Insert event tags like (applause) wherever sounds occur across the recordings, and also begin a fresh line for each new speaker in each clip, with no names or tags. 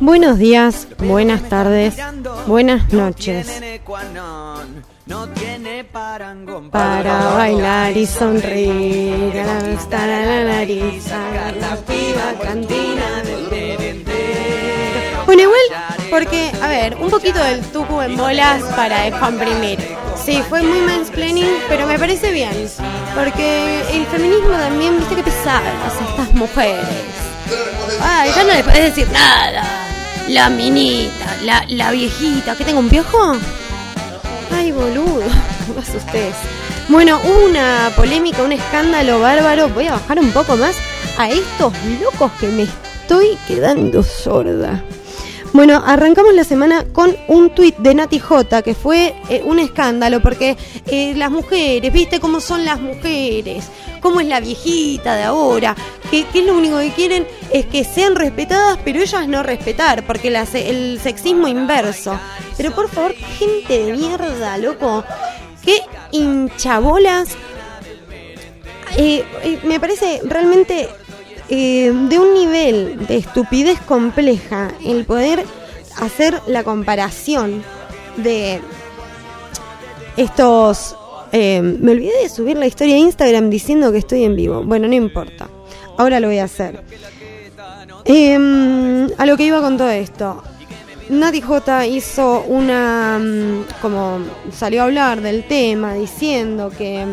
Buenos días, buenas tardes, buenas noches. Para bailar y sonreír, la nariz, sacar la piba cantina del Bueno, igual, porque, a ver, un poquito del tucu en bolas para descomprimir. Sí, fue muy mansplaining, pero me parece bien. Porque el feminismo también, viste que pesadas estas mujeres. Ay, ya no le podés decir nada. La minita, la, la viejita. ¿Qué tengo un piojo? Ay, boludo. (laughs) No asustés. Bueno, una polémica, un escándalo bárbaro. Voy a bajar un poco más a estos locos que me estoy quedando sorda. Bueno, arrancamos la semana con un tuit de Nati J, que fue eh, un escándalo, porque eh, las mujeres, ¿viste cómo son las mujeres? ¿Cómo es la viejita de ahora? Que, que lo único que quieren es que sean respetadas, pero ellas no respetar, porque la se- el sexismo inverso. Pero por favor, gente de mierda, loco, qué hinchabolas eh, eh, me parece realmente eh, de un nivel de estupidez compleja el poder hacer la comparación de estos... eh, me olvidé de subir la historia a Instagram diciendo que estoy en vivo. Bueno, no importa. Ahora lo voy a hacer. Eh, a lo que iba con todo esto. Nati J hizo una. mm, como salió a hablar del tema diciendo que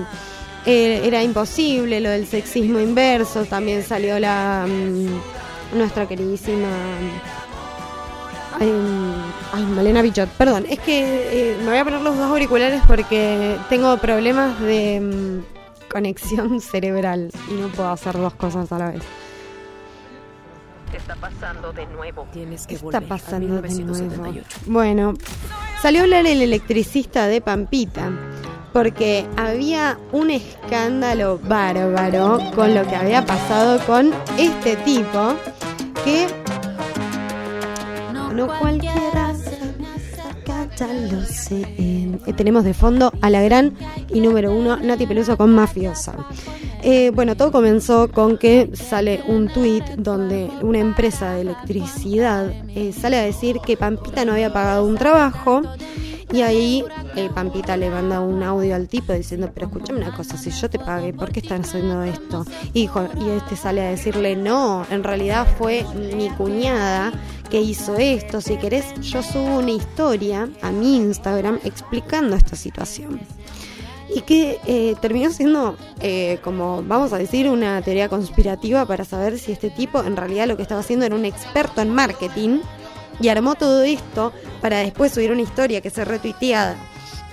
eh, era imposible lo del sexismo inverso. También salió la. mm, nuestra queridísima. Ay, ay, Malena Bichot, perdón, es que eh, me voy a poner los dos auriculares porque tengo problemas de mm, conexión (laughs) cerebral y no puedo hacer dos cosas a la vez.
Está pasando de nuevo.
Tienes que
¿Qué
volver
está
a
pasando de nuevo?
1978.
Bueno, salió a hablar el electricista de Pampita porque había un escándalo bárbaro con lo que había pasado con este tipo que no cualquiera. Eh, tenemos de fondo a la gran y número uno Nati Peluso con Mafiosa. Eh, bueno, todo comenzó con que sale un tuit donde una empresa de electricidad eh, sale a decir que Pampita no había pagado un trabajo y ahí eh, Pampita le manda un audio al tipo diciendo, pero escúchame una cosa, si yo te pagué, ¿por qué están haciendo esto? Y, dijo, y este sale a decirle, no, en realidad fue mi cuñada que hizo esto, si querés yo subo una historia a mi Instagram explicando esta situación y que eh, terminó siendo eh, como vamos a decir una teoría conspirativa para saber si este tipo en realidad lo que estaba haciendo era un experto en marketing y armó todo esto para después subir una historia que se retuiteada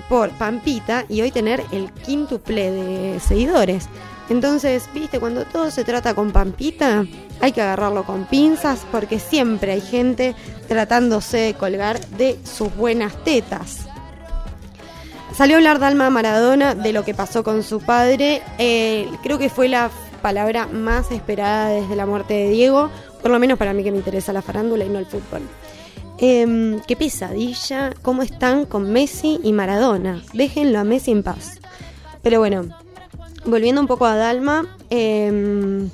por Pampita y hoy tener el quíntuple de seguidores. Entonces, viste, cuando todo se trata con Pampita, hay que agarrarlo con pinzas porque siempre hay gente tratándose de colgar de sus buenas tetas. Salió a hablar Dalma Maradona de lo que pasó con su padre. Eh, creo que fue la palabra más esperada desde la muerte de Diego, por lo menos para mí que me interesa la farándula y no el fútbol. Em, qué pesadilla, cómo están con Messi y Maradona. Déjenlo a Messi en paz. Pero bueno, volviendo un poco a Dalma, em,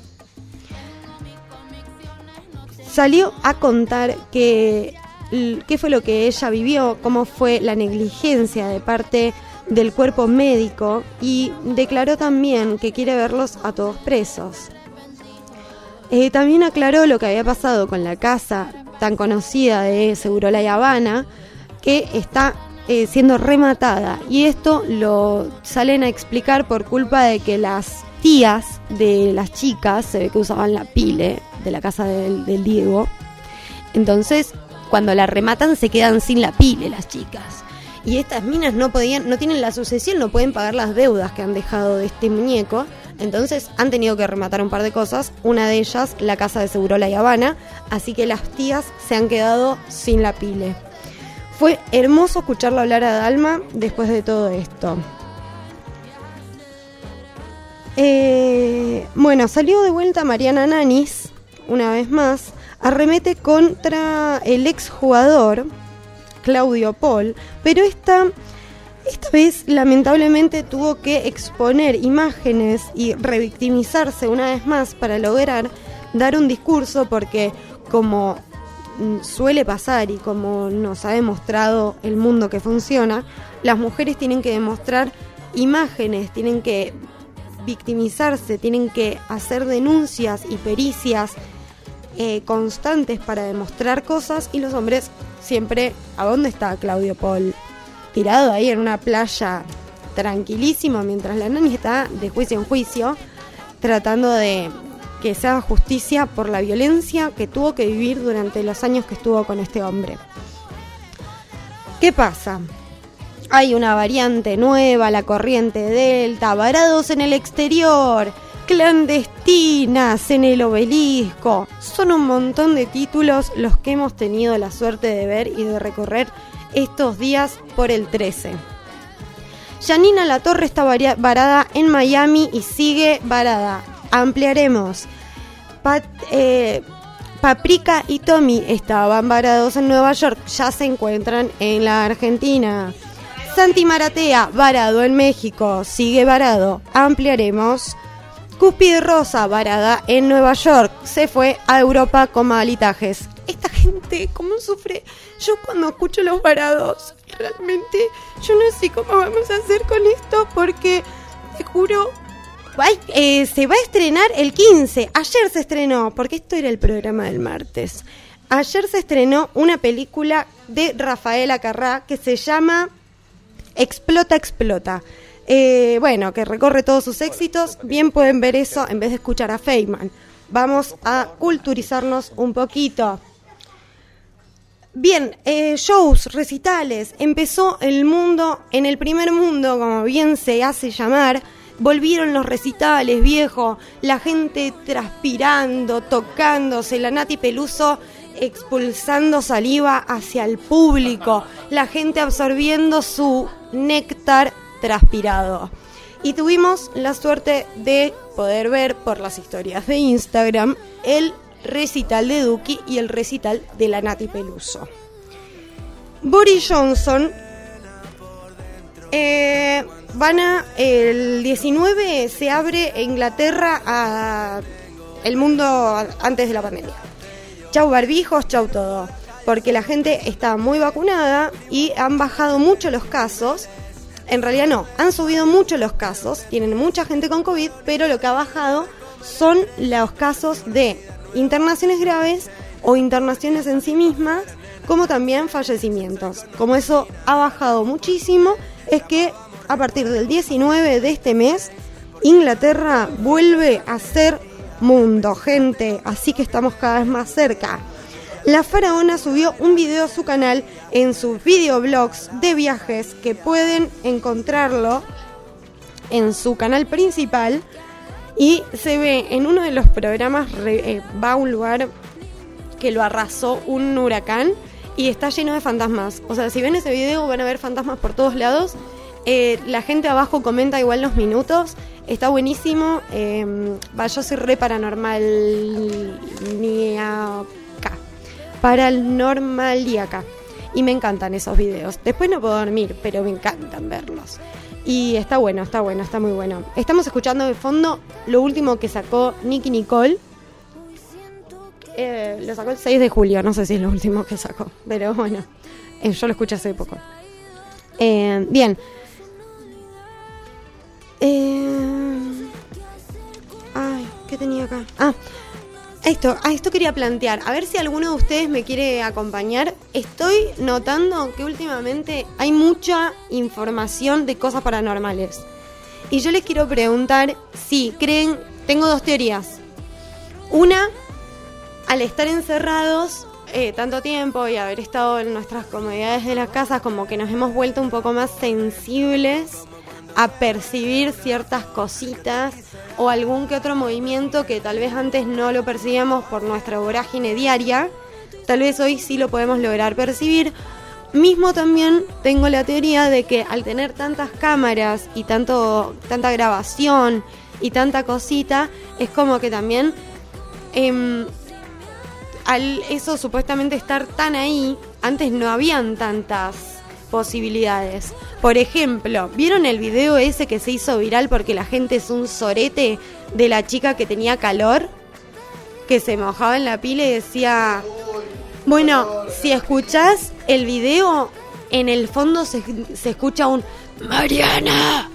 salió a contar que qué fue lo que ella vivió, cómo fue la negligencia de parte del cuerpo médico y declaró también que quiere verlos a todos presos. Eh, también aclaró lo que había pasado con la casa tan conocida de Segurola y Habana, que está eh, siendo rematada. Y esto lo salen a explicar por culpa de que las tías de las chicas, se ve que usaban la pile de la casa del, del Diego. Entonces, cuando la rematan, se quedan sin la pile las chicas. Y estas minas no podían, no tienen la sucesión, no pueden pagar las deudas que han dejado de este muñeco. Entonces han tenido que rematar un par de cosas. Una de ellas, la casa de Segurola y Habana. Así que las tías se han quedado sin la pile. Fue hermoso escucharlo hablar a Dalma después de todo esto. Eh, bueno, salió de vuelta Mariana Nanis, una vez más, arremete contra el exjugador Claudio Paul, pero esta, esta vez lamentablemente tuvo que exponer imágenes y revictimizarse una vez más para lograr dar un discurso porque como mm, suele pasar y como nos ha demostrado el mundo que funciona, las mujeres tienen que demostrar imágenes, tienen que victimizarse, tienen que hacer denuncias y pericias eh, constantes para demostrar cosas y los hombres siempre, ¿a dónde está Claudio Paul? Tirado ahí en una playa tranquilísimo mientras la nani está de juicio en juicio tratando de que se haga justicia por la violencia que tuvo que vivir durante los años que estuvo con este hombre. ¿Qué pasa? Hay una variante nueva, la corriente delta, varados en el exterior, clandestinas en el obelisco. Son un montón de títulos los que hemos tenido la suerte de ver y de recorrer estos días por el 13. Janina La Torre está varada en Miami y sigue varada. Ampliaremos. Eh, Paprika y Tommy estaban varados en Nueva York, ya se encuentran en la Argentina. Santi Maratea, varado en México, sigue varado. Ampliaremos. Cúspide Rosa, varada en Nueva York, se fue a Europa con malitajes. Esta gente, ¿cómo sufre? Yo cuando escucho los varados, realmente yo no sé cómo vamos a hacer con esto porque, te juro, eh, se va a estrenar el 15. Ayer se estrenó, porque esto era el programa del martes. Ayer se estrenó una película de Rafaela Carrá que se llama Explota, explota. Eh, bueno, que recorre todos sus éxitos. Bien pueden ver eso en vez de escuchar a Feynman. Vamos a culturizarnos un poquito. Bien, eh, shows, recitales. Empezó el mundo, en el primer mundo, como bien se hace llamar. Volvieron los recitales, viejo. La gente transpirando, tocándose. La Nati Peluso expulsando saliva hacia el público, la gente absorbiendo su néctar transpirado. Y tuvimos la suerte de poder ver por las historias de Instagram el recital de Duki y el recital de la Nati Peluso. Boris Johnson eh, van a el 19 se abre Inglaterra a el mundo antes de la pandemia chau barbijos, chau todo. Porque la gente está muy vacunada y han bajado mucho los casos. En realidad no, han subido mucho los casos, tienen mucha gente con COVID, pero lo que ha bajado son los casos de internaciones graves o internaciones en sí mismas, como también fallecimientos. Como eso ha bajado muchísimo, es que a partir del 19 de este mes, Inglaterra vuelve a ser mundo, gente, así que estamos cada vez más cerca. La faraona subió un video a su canal en sus videoblogs de viajes que pueden encontrarlo en su canal principal y se ve en uno de los programas eh, va a un lugar que lo arrasó un huracán y está lleno de fantasmas. O sea, si ven ese video van a ver fantasmas por todos lados. Eh, la gente abajo comenta igual los minutos Está buenísimo. Eh, yo soy re paranormal ni acá. Paranormal y acá. Y me encantan esos videos. Después no puedo dormir, pero me encantan verlos. Y está bueno, está bueno, está muy bueno. Estamos escuchando de fondo lo último que sacó Nicky Nicole. Eh, lo sacó el 6 de julio, no sé si es lo último que sacó, pero bueno, eh, yo lo escuché hace poco. Eh, bien. Ay, ¿qué tenía acá? Ah, esto, a esto quería plantear. A ver si alguno de ustedes me quiere acompañar. Estoy notando que últimamente hay mucha información de cosas paranormales. Y yo les quiero preguntar si creen, tengo dos teorías. Una, al estar encerrados eh, tanto tiempo y haber estado en nuestras comodidades de las casas, como que nos hemos vuelto un poco más sensibles a percibir ciertas cositas o algún que otro movimiento que tal vez antes no lo percibíamos por nuestra vorágine diaria, tal vez hoy sí lo podemos lograr percibir. Mismo también tengo la teoría de que al tener tantas cámaras y tanto, tanta grabación y tanta cosita, es como que también em, al eso supuestamente estar tan ahí, antes no habían tantas posibilidades. Por ejemplo, ¿vieron el video ese que se hizo viral porque la gente es un sorete de la chica que tenía calor? que se mojaba en la pila y decía, bueno, si escuchás el video, en el fondo se, escucha un Mariana.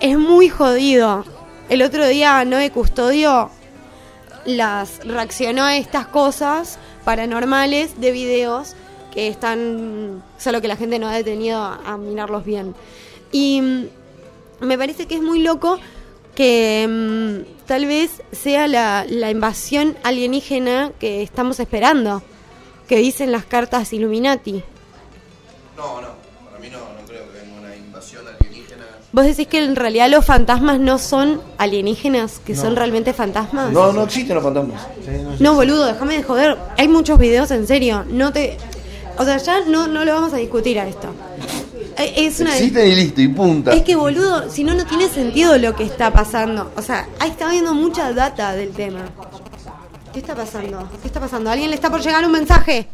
Es muy jodido. El otro día Noé Custodio las reaccionó a estas cosas paranormales de videos que están, solo que la gente no ha detenido a, a mirarlos bien. Y mm, me parece que es muy loco que mm, tal vez sea la, la invasión alienígena que estamos esperando, que dicen las cartas Illuminati.
No, no, para mí no, no creo que venga una invasión alienígena.
¿Vos decís que en realidad los fantasmas no son alienígenas, que son realmente fantasmas?
No, no existen los fantasmas.
No, boludo, déjame de joder. Hay muchos videos en serio. No te. O sea, ya no, no lo vamos a discutir a esto. Eh, Es una.
Existen y listo, y punta.
Es que, boludo, si no, no tiene sentido lo que está pasando. O sea, ahí está viendo mucha data del tema. ¿Qué está pasando? ¿Qué está pasando? ¿Alguien le está por llegar un mensaje?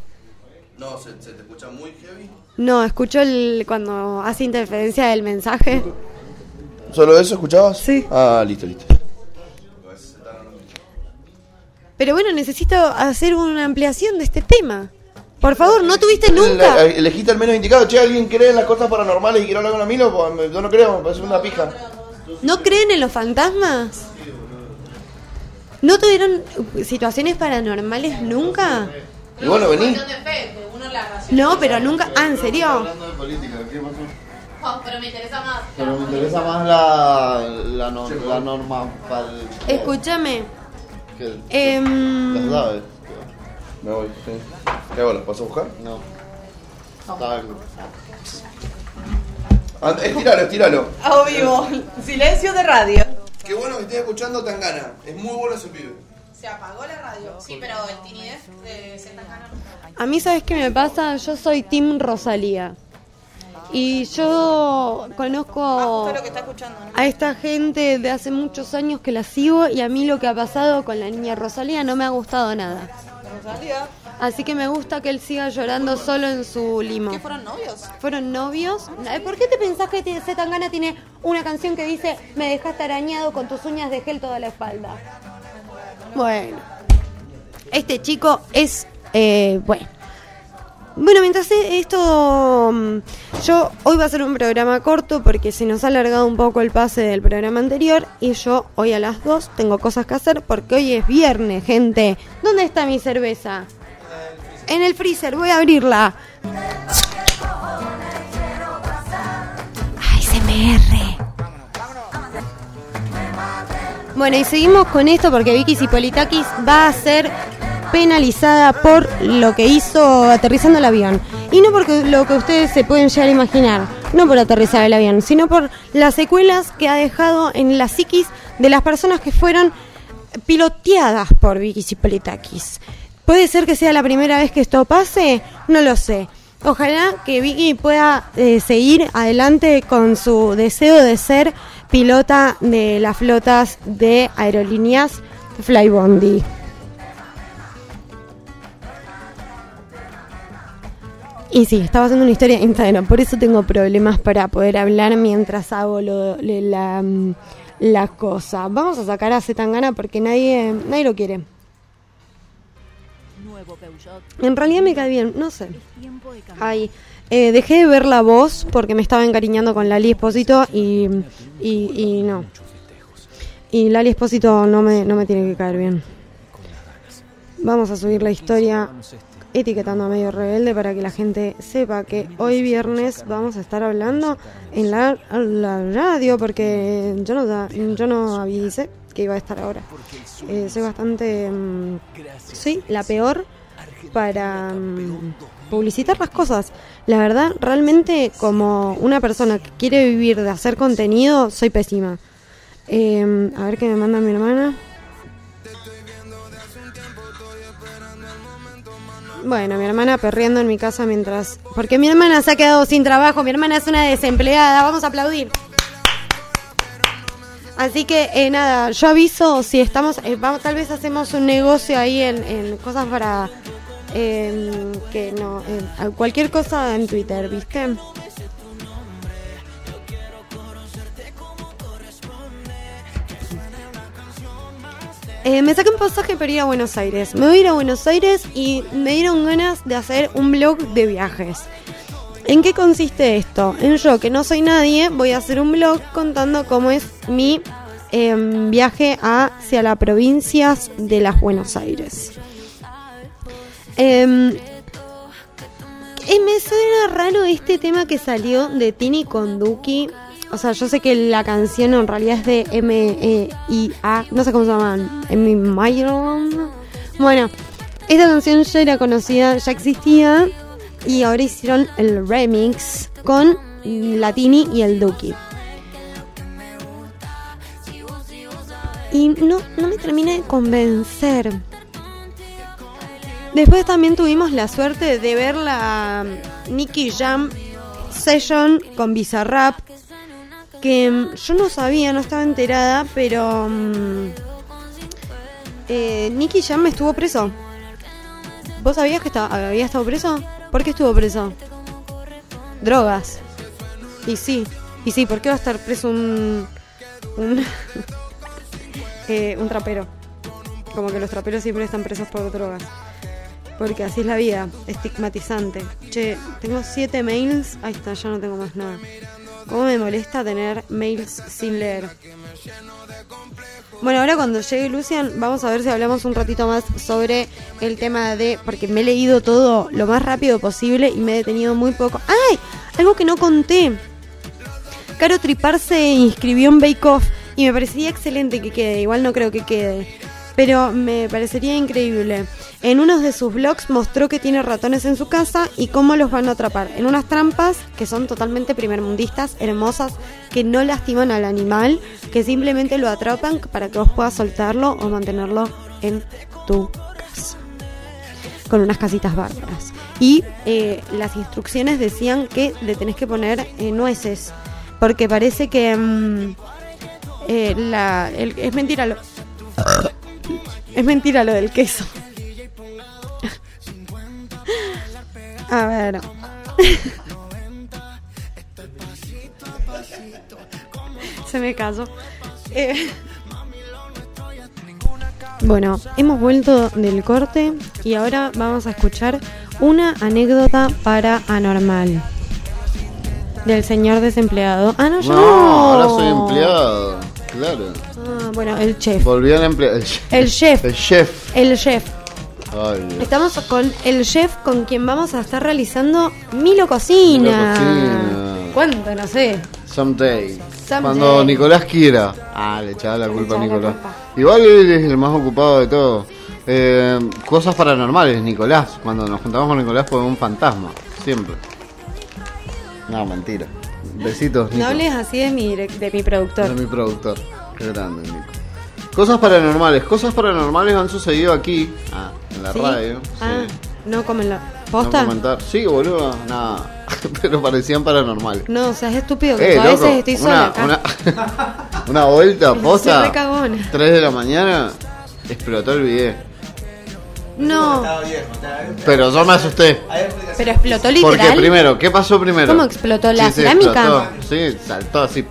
No, se, se te escucha muy heavy.
No, escucho el, cuando hace interferencia del mensaje.
¿Solo eso escuchabas?
Sí.
Ah, listo, listo.
Pero bueno, necesito hacer una ampliación de este tema. Por favor, ¿no tuviste nunca?
Le- Elegiste al menos indicado. Che, ¿alguien cree en las cosas paranormales y quiere hablar con la Milo? Pues, yo no creo, me parece una pija.
¿No creen en los fantasmas? ¿No tuvieron situaciones paranormales nunca?
Y bueno, vení.
Cuestión de fe, que uno la razón.
No, pero nunca. Ah, ¿en serio?
de política, ¿qué pasó?
Oh, pero me interesa más.
Pero me interesa más la, la, no- la norma
Escúchame.
que
em,
las sabes.
Me voy, sí. ¿Qué hago? ¿Las paso a buscar?
No. Está bien.
Ah, Estíralo, estíralo.
A vivo. Silencio de radio.
Qué bueno que estés escuchando Tangana. Es muy bueno ese pibe.
Se apagó la radio. Sí, pero el tinidez de Zetangana no.
a mí, ¿sabes qué me pasa? Yo soy Team Rosalía. Y yo conozco
Justo lo que está escuchando, ¿no?
a esta gente de hace muchos años que la sigo y a mí lo que ha pasado con la niña Rosalía no me ha gustado nada. Así que me gusta que él siga llorando solo en su limo.
¿Qué fueron novios?
¿Fueron novios? ¿Por qué te pensás que te- Zetangana tiene una canción que dice Me dejaste arañado con tus uñas de gel toda la espalda? Bueno, este chico es... eh, bueno. Bueno, mientras e- esto... mm, Yo hoy va a ser un programa corto porque se nos ha alargado un poco el pase del programa anterior y yo hoy a las 2 tengo cosas que hacer porque hoy es viernes, gente. ¿Dónde está mi cerveza? En el freezer, voy a abrirla. ASMR. Bueno, y seguimos con esto porque Vicky Zipolitakis va a ser penalizada por lo que hizo aterrizando el avión. Y no porque lo que ustedes se pueden llegar a imaginar, no por aterrizar el avión, sino por las secuelas que ha dejado en la psiquis de las personas que fueron piloteadas por Vicky Zipolitakis. ¿Puede ser que sea la primera vez que esto pase? No lo sé. Ojalá que Vicky pueda eh, seguir adelante con su deseo de ser pilota de las flotas de aerolíneas Flybondi. Y sí, estaba haciendo una historia en Instagram, por eso tengo problemas para poder hablar mientras hago lo, la, mm, la cosa. Vamos a sacar a Zetangana porque nadie, nadie lo quiere. En realidad me cae bien, no sé. Ay, eh, dejé de ver la voz porque me estaba encariñando con Lali Espósito y, y, y no. Y Lali Espósito no me, no me tiene que caer bien. Vamos a subir la historia etiquetando a medio rebelde para que la gente sepa que hoy viernes vamos a estar hablando en la, radio porque yo no, yo no avisé que iba a estar ahora. Eh, soy bastante... mm, soy la peor para mm, publicitar las cosas. La verdad, realmente como una persona que quiere vivir de hacer contenido, soy pésima. Eh, a ver qué me manda mi hermana. Bueno, mi hermana perreando en mi casa mientras... Porque mi hermana se ha quedado sin trabajo, mi hermana es una desempleada, vamos a aplaudir. Así que eh, nada, yo aviso si estamos, eh, vamos, tal vez hacemos un negocio ahí en, en cosas para eh, que no, cualquier cosa en Twitter, ¿viste? Eh, me saqué un pasaje para ir a Buenos Aires. Me voy a ir a Buenos Aires y me dieron ganas de hacer un blog de viajes. ¿En qué consiste esto? En yo, que no soy nadie, voy a hacer un blog contando cómo es mi em, viaje hacia las provincias de las Buenos Aires. Em, eh, me suena raro este tema que salió de Tini con Duki. O sea, yo sé que la canción en realidad es de M-E-I-A. No sé cómo se llaman. M. Myron. Bueno, esta canción ya era conocida, ya existía. Y ahora hicieron el remix con la Tini y el Duki. Y no, no me termina de convencer. Después también tuvimos la suerte de ver la Nicky Jam Session con Bizarrap. Que mm, yo no sabía, no estaba enterada, pero. mm, eh, Nicky Jam estuvo preso. ¿Vos sabías que estaba, había estado preso? ¿Por qué estuvo preso? Drogas. Y sí, y sí, ¿por qué va a estar preso un. un. (laughs) eh, un trapero? Como que los traperos siempre están presos por drogas. Porque así es la vida, estigmatizante. Che, tengo siete mails. Ahí está, ya no tengo más nada. ¿Cómo me molesta tener mails sin leer? Bueno, ahora cuando llegue Lucian, vamos a ver si hablamos un ratito más sobre el tema de. Porque me he leído todo lo más rápido posible y me he detenido muy poco. ¡Ay! Algo que no conté. Caro Tripar se inscribió en Bake Off y me parecería excelente que quede. Igual no creo que quede. Pero me parecería increíble. En uno de sus blogs mostró que tiene ratones en su casa y cómo los van a atrapar. En unas trampas que son totalmente primermundistas, hermosas, que no lastiman al animal, que simplemente lo atrapan para que vos puedas soltarlo o mantenerlo en tu casa. Con unas casitas bárbaras. Y eh, las instrucciones decían que le tenés que poner eh, nueces. Porque parece que... mm, eh, la, el- es mentira lo... Es mentira lo del queso. A ver. Se me cayó. Eh, Bueno, hemos vuelto del corte y ahora vamos a escuchar una anécdota para anormal. Del señor desempleado. Ah, no, yo
No, ahora soy empleado. Claro.
Bueno, el chef.
Volví al empleado. El chef.
El chef.
El chef.
El chef.
Ay.
Estamos con el chef con quien vamos a estar realizando Milo Cocina.
Milo Cocina.
¿Cuánto? No sé.
Someday.
Someday.
Cuando Nicolás quiera. Ah, le echaba la culpa a Nicolás.
culpa.
Igual él es el más ocupado de todo. Eh, cosas paranormales, Nicolás. Cuando nos juntamos con Nicolás fue un fantasma. Siempre. No, mentira. Besitos, Nico.
No hables así de mi, de mi
De
productor.
mi productor. Qué grande, Nico. Cosas paranormales. Cosas paranormales han sucedido aquí. Ah, en la
¿Sí?
radio.
Ah,
sí.
no como en la.
No
¿Posta? No,
comentar. Sí, boludo. Nada. (laughs) Pero parecían paranormales.
o sea, es estúpido que
Eh,
a veces estoy sola
una,
acá.
una, (laughs) una vuelta, (laughs) posta.
re cagona.
3 de la mañana, explotó el video.
No,
Pero yo me asusté.
pero explotó
Porque
literal.
primero, ¿qué pasó primero?
¿Cómo explotó? ¿La
sí,
cerámica?
Sí, saltó así.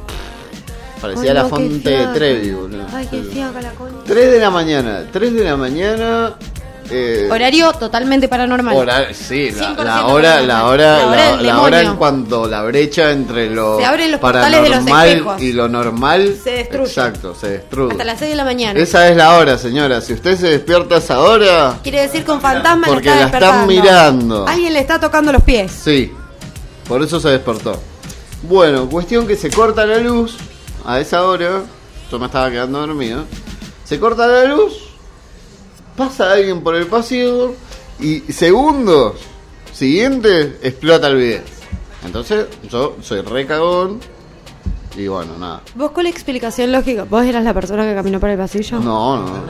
Parecía la
no,
fonte de. Trevi, boludo.
Ay, qué fiaca la concha.
3 de la mañana, 3 de la mañana. Eh,
Horario totalmente paranormal.
hora- sí, la,
100%
la hora, la hora,
La hora
la,
del
la hora en cuando la brecha entre lo
Se abren los portales de los
paranormal y lo normal
Se destruye.
Exacto, se destruye.
Hasta las 6 de la mañana.
Esa es la hora, señora. Si usted se despierta a esa hora,
Quiere decir un fantasma
Porque la
está
están mirando.
Alguien le está tocando los pies.
sí. Por eso se despertó. Bueno, cuestión que se corta la luz a esa hora. Yo me estaba quedando dormido. Se corta la luz. Pasa alguien por el pasillo. Y segundos siguientes explota el video. Entonces yo soy re cagón. Y bueno, nada.
¿Vos con la explicación lógica? ¿Vos eras la persona que caminó por el pasillo?
No, no.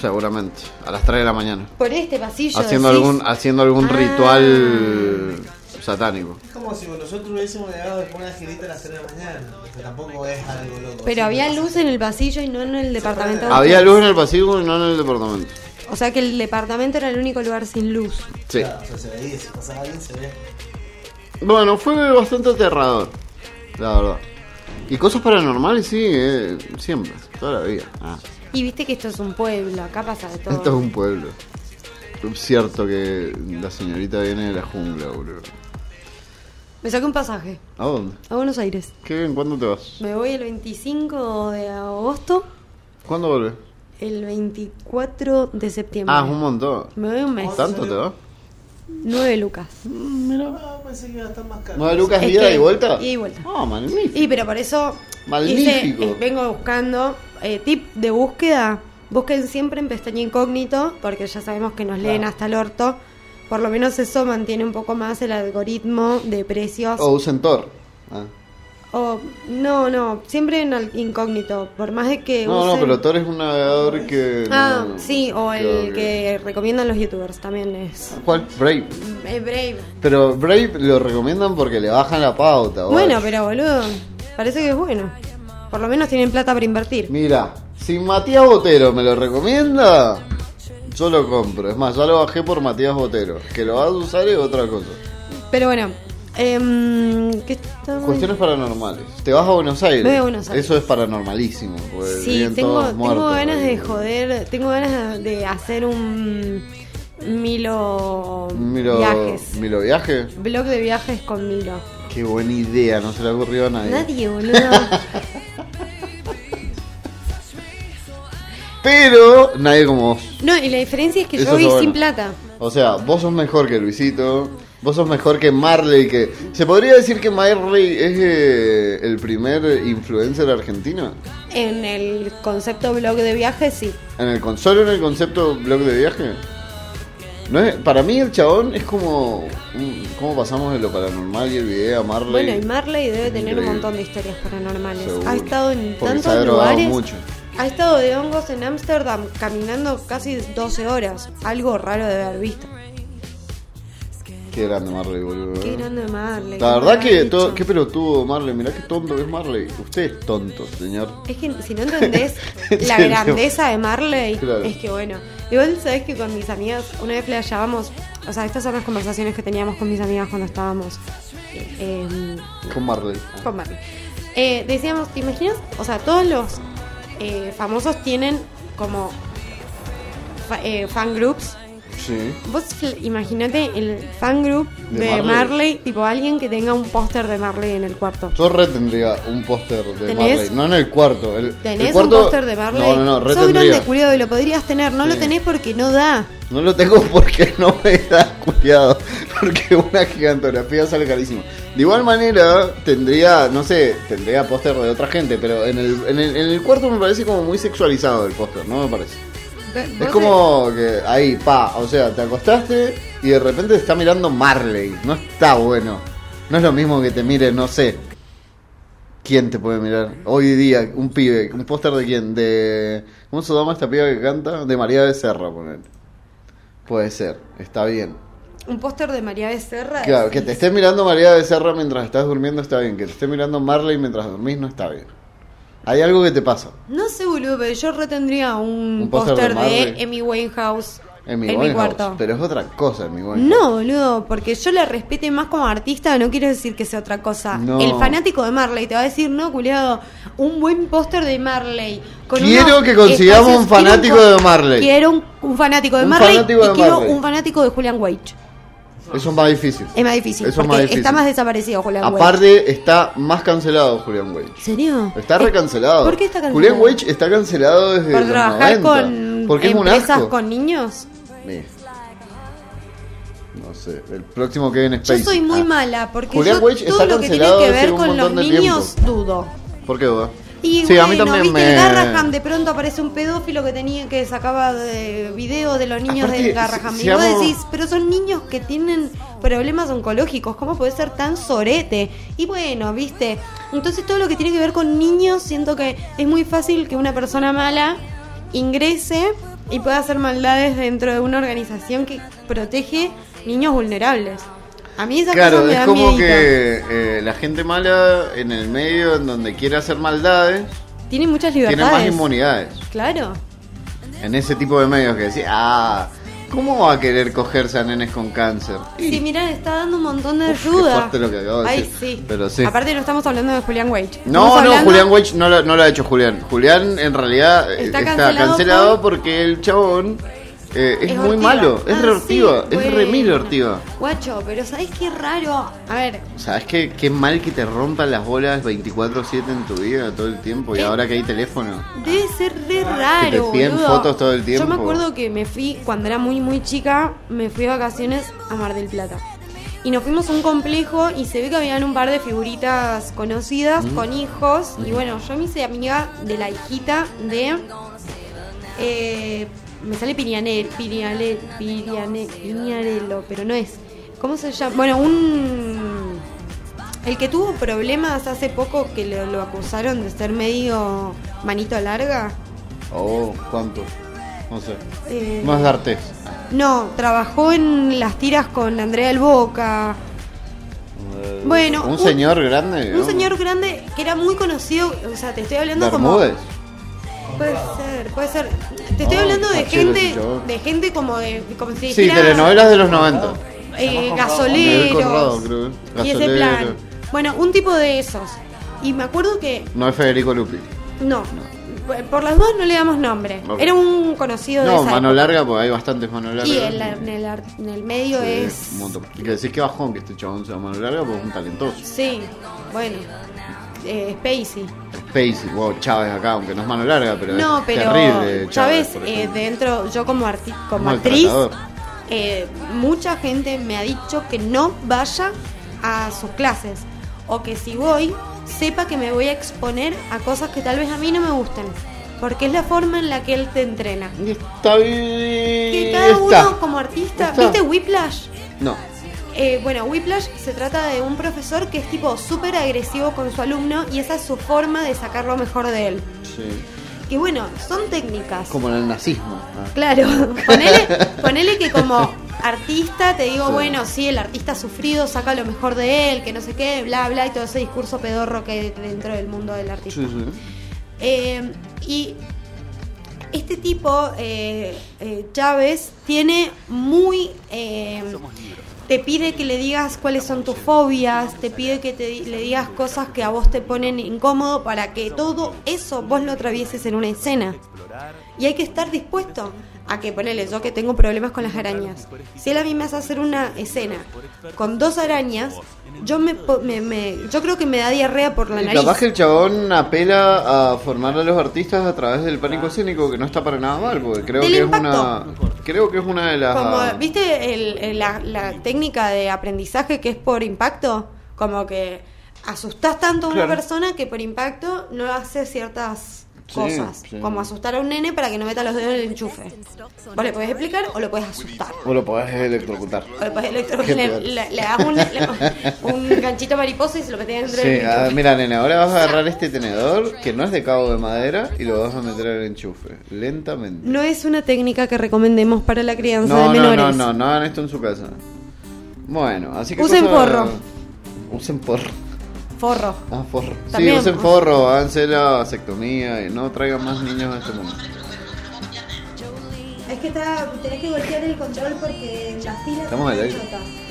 Seguramente. A las 3 de la mañana.
Por este pasillo.
haciendo
decís.
algún haciendo algún
Ah.
ritual satánico.
Es como si nosotros hubiésemos llegado después de una girita a las 3 de la mañana. Que tampoco es algo loco.
Pero había luz en el pasillo y no en el departamento. de
Había luz en el pasillo y no en el departamento.
O sea que el departamento era el único lugar sin luz.
Sí.
Claro, o sea, se veía, si pasaba alguien se ve.
Bueno, fue bastante aterrador, la verdad. Y cosas paranormales, sí, eh, siempre, toda la vida. Ah.
Y viste que esto es un pueblo, acá pasa de todo.
Esto es un pueblo. Es cierto que la señorita viene de la jungla, boludo.
Me saqué un pasaje
¿A dónde?
a Buenos Aires.
¿Qué bien? ¿Cuándo te vas?
Me voy el 25 de agosto,
¿Cuándo volvés?
el 24 de septiembre.
Ah, es un montón.
Me voy un mes.
¿Tanto te vas?
9 lucas.
No, pensé que iba a estar más caro.
¿Nueve lucas
Es
ida y vuelta?
ida y vuelta.
Ah, magnífico.
Y pero por eso
Magnífico.
hice- eh, vengo buscando eh, tip de búsqueda. Busquen siempre en pestaña incógnito, porque ya sabemos que nos leen hasta el orto. Por lo menos eso mantiene un poco más el algoritmo de precios.
O usen Tor. Ah.
O no, no, siempre en al- incógnito. Por más de que
No, no,
usen-
pero Tor es un navegador que.
Ah,
no-
sí, o el que recomiendan los youtubers también es
¿Cuál? Brave.
eh, Brave.
Pero Brave lo recomiendan porque le bajan la pauta.
Bueno, pero boludo, parece que es bueno. Por lo menos tienen plata para invertir.
Mira, si Matías Botero me lo recomienda, yo lo compro. Es más, ya lo bajé por Matías Botero. Que lo vas a usar es otra cosa.
Pero bueno, em, ¿qué estaba-
Cuestiones paranormales. Te vas a Buenos Aires.
Me voy a Buenos Aires.
Eso es paranormalísimo. porque
Sí,
viven
tengo,
todos
tengo
muertos
ganas
ahí.
de joder, tengo ganas de hacer un Milo,
Milo,
viajes.
Milo Viaje.
Blog de viajes con Milo.
Qué buena idea, no se le ocurrió a nadie.
Nadie, boludo. (laughs)
Pero nadie como vos.
No, y la diferencia es que
Eso
yo
bueno.
sin plata.
O sea, vos sos mejor que Luisito. Vos sos mejor que Marley. que ¿Se podría decir que Marley es eh, el primer influencer argentino?
En el concepto blog de viajes, sí.
¿En el, con- ¿Solo en el concepto blog de viaje? No es, para mí el chabón es como... ¿Cómo pasamos de lo paranormal y el video a Marley?
Bueno, y Marley debe tener
Increíble.
un montón de historias paranormales.
Seguro.
Ha estado en
Porque se
tantos
drogado
lugares.
mucho.
Ha estado de hongos en Ámsterdam caminando casi 12 horas. Algo raro de haber visto.
Qué grande Marley, boludo.
Qué grande Marley.
La verdad que todo, qué pelotudo Marley, mirá qué tonto es Marley. Usted es tonto, señor.
Es que si no entendés (laughs)
En
la grandeza de Marley,
Claro.
es que bueno. Igual sabés que con mis amigas, una vez flasheábamos, o sea, estas son las conversaciones que teníamos con mis amigas cuando estábamos eh, em,
Con Marley.
con Marley. Eh, decíamos, ¿te imaginas? O sea, todos los eh, famosos tienen como eh, fan groups.
Sí.
Vos imaginate el fan group
De
de,
Marley.
Marley. tipo alguien que tenga un póster de Marley en el cuarto.
Yo re tendría un póster de
¿Tenés?
Marley. No en el cuarto. El, el
¿Tenés
cuarto-
un póster de Marley?
No, no, no, re
Sos grande, culiado, y lo podrías tener. No lo
Sí.
tenés porque no da.
No lo tengo (laughs) porque no me da cuidado. Porque una gigantografía sale carísimo. De igual manera, tendría, no sé, tendría póster de otra gente, pero en el, en, el, en el cuarto me parece como muy sexualizado el póster, ¿no me parece? Es como que ahí, pa, o sea, te acostaste y de repente te está mirando Marley. No está bueno. No es lo mismo que te mire, no sé. ¿Quién te puede mirar? Hoy día, un pibe, un póster de quién? De. ¿Cómo se llama esta piba que canta? De María Becerra, poner. Puede ser, está bien.
Un póster de María Becerra.
Claro, que te esté mirando María Becerra mientras estás durmiendo está bien. Que te esté mirando Marley mientras dormís no está bien. Hay algo que te pasa.
No sé, boludo, pero yo retendría un,
Un póster de
de. Amy Winehouse
En mi,
en mi
Winehouse,
cuarto.
Pero es otra cosa en mi Winehouse.
No, boludo, porque yo la respete más como artista, no quiero decir que sea otra cosa.
No.
El fanático de Marley te va a decir, no, culiado, un buen póster de Marley. con
Quiero que consigamos
espacios-
un fanático
un
de Marley.
Quiero un, un fanático de Marley
fanático
y
de
quiero
Marley.
un fanático de Julian Wage.
Eso es más difícil.
Es más difícil,
Eso es más difícil.
está más desaparecido Julian Wage.
Aparte, está más cancelado Julian Wage.
¿En serio?
Está recancelado.
¿Por qué está cancelado?
Julian Wage está cancelado desde
¿Por
los
trabajar
90.
con
Porque es un asco.
con niños?
Sí. No sé, el próximo Kevin Spacey.
Yo soy muy
Ah.
mala, porque
Julián
yo
Wage
todo
está
lo que tiene
cancelado
que
hace
ver
un
con los
montón de
niños
tiempo.
dudo.
¿Por qué duda?
Y
sí,
bueno,
a mí también
viste
me...
el Garraham, de pronto aparece un pedófilo que tenía que sacaba de videos de los niños
Aparte,
del Garraham.
si-
y vos decís, pero son niños que tienen problemas oncológicos, ¿cómo puede ser tan sorete? Y bueno, viste, entonces todo lo que tiene que ver con niños, siento que es muy fácil que una persona mala ingrese y pueda hacer maldades dentro de una organización que protege niños vulnerables. A mí esas
Claro,
cosas me
es como
miedito.
que eh, la gente mala en el medio en donde quiere hacer maldades
Tiene muchas
tiene
libertades.
más inmunidades.
Claro.
En ese tipo de medios que decía, ah, ¿Cómo va a querer cogerse a nenes con cáncer?
Sí, mirá, está dando un montón de
Uf, qué
ayuda.
fuerte lo que acabo de
Ay,
decir.
sí.
Pero sí.
Aparte no estamos hablando de Julián Wage.
No, no, Julián Wage no lo, no lo ha hecho Julián. Julián en realidad eh,
Está
está,
cancelado
cancelado,
por-
porque el chabón eh, es,
Es
muy
ortiva.
malo. Es
Ah,
re ortiva.
sí,
es re
bueno.
mil ortiva.
Guacho, pero ¿sabés qué raro? A ver,
¿Sabes qué, qué mal que te rompan las bolas 24-7 en tu vida todo el tiempo? Y
Eh,
ahora que hay teléfono.
debe ser re raro.
Que te piden
boludo.
fotos todo el
Yo me
tiempo.
acuerdo que me fui, cuando era muy, muy chica, me fui de vacaciones a Mar del Plata. Y nos fuimos a un complejo y se ve que habían un par de figuritas conocidas con hijos. Y bueno, yo me hice amiga de la hijita de. eh, me sale Pirianel, Piriale, Piriane- Piriarello, pero no es. ¿Cómo se llama? Bueno, un. El que tuvo problemas hace poco que lo, lo acusaron de ser medio manito larga.
Oh, ¿cuánto? No sé.
Eh,
Más darte.
No, trabajó en las tiras con Andrea del Boca. Bueno,
¿Un
un-
señor grande?
Un
¿no?
señor grande que era muy conocido, o sea, te estoy hablando como... Puede ser, puede ser. Te estoy
Oh,
hablando de gente, de gente como de, como si
Sí,
dijera,
telenovelas de los 90.
eh, gasoleros
creo.
y ese
Gasolero.
plan. Bueno, un tipo de esos. Y me acuerdo que
No es Federico Lupi.
no, por las dos no le damos nombre.
Ok.
Era un conocido de
No,
esa
mano
época.
larga, porque hay bastantes mano larga.
Y en, la- en el, ar- en el medio
Sí,
es
un montón. Y que decís que bajón que este chabón sea mano larga, porque es un talentoso.
Sí, bueno, eh, Spacey.
Spacey, wow, Chávez acá, aunque no es mano larga, pero
No,
es
pero
terrible.
Chávez, eh, dentro, yo como, arti como actriz, eh, mucha gente me ha dicho que no vaya a sus clases. O que si voy, sepa que me voy a exponer a cosas que tal vez a mí no me gusten. Porque es la forma en la que él te entrena.
Está bien.
Que cada
está.
uno como artista,
Está.
¿viste Whiplash?
No.
Eh, bueno, Whiplash se trata de un profesor que es tipo súper agresivo con su alumno y esa es su forma de sacar lo mejor de él.
Sí.
Que bueno, son técnicas.
Como en el nazismo.
Claro, (laughs) ponele, ponele que como artista te digo,
Sí.
bueno, sí, el artista sufrido saca lo mejor de él, que no sé qué, bla, bla, y todo ese discurso pedorro que hay dentro del mundo del artista.
Sí, sí.
Eh, y este tipo, eh, eh, Chávez, tiene muy... eh, te pide que le digas cuáles son tus fobias, te pide que te, le digas cosas que a vos te ponen incómodo para que todo eso vos lo atravieses en una escena. Y hay que estar dispuesto a que ponele yo que tengo problemas con las arañas. Si él a mí me hace hacer una escena con dos arañas, yo me, me- me- yo creo que me da diarrea por la nariz.
capaz que el chabón apela a formar a los artistas a través del pánico escénico, que no está para nada mal, porque creo
Del
que
impacto.
es una. Creo que es una de las.
Como, ¿viste el- el- la, la técnica de aprendizaje que es por impacto? Como que asustás tanto a una
Claro.
persona que por impacto no hace ciertas cosas.
sí.
Como asustar a un nene para que no meta los dedos en el enchufe. Vos le podés explicar o lo podés asustar.
O lo podés electrocutar.
O le podés electro-
Qué
le, le- le das un, le- un ganchito mariposa y se lo metés dentro
Sí,
del
ah,
enchufe.
mira, nene, ahora vas a agarrar este tenedor que no es de cabo de madera y lo vas a meter al enchufe, lentamente.
No es una técnica que recomendemos para la crianza
No,
de
no,
menores.
no, no, no hagan esto en su casa. Bueno, así que.
Usen
cosa-
forro.
Usen porro.
Forro.
Ah, forro.
También,
sí, usen forro, háganse la vasectomía y no traigan más niños a este mundo.
Es que está, tenés que golpear el control porque pilas
Estamos al aire.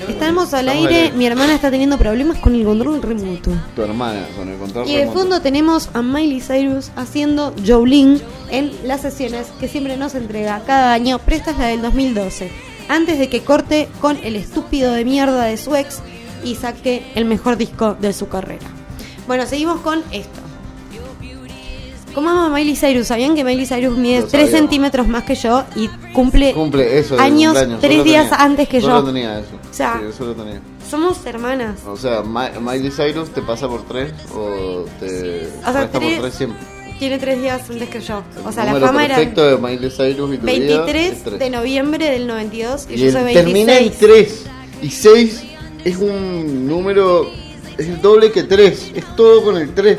Estamos al
Estamos
aire,
aire.
mi hermana está teniendo problemas con el control remoto.
Tu hermana con el control
Y de
remoto.
fondo tenemos a Miley Cyrus haciendo Jolene en las sesiones que siempre nos entrega cada año, pero esta es la del 2012, antes de que corte con el estúpido de mierda de su ex y saque el mejor disco de su carrera. Bueno, seguimos con esto. ¿Cómo amo a Miley Cyrus? ¿Sabían que Miley Cyrus mide
Lo
3
sabíamos.
centímetros más que yo y cumple,
Cumple eso. de
años,
cumpleaños,
tres
solo
días
tenía-
antes que
solo
yo?
tenía eso.
O sea,
Sí, eso lo tenía.
Somos hermanas.
O sea, Ma- Miley Cyrus te pasa por tres o te
O sea,
resta
tres-
por tres siempre.
Tiene tres días antes que yo. O sea, la
número
fama era
perfecto de Miley Cyrus y tu vida es
23
tres.
de noviembre del 92 y,
Y
yo soy
termina en
26.
3. Y 6 es un número. Es el doble que 3. Es todo con el 3.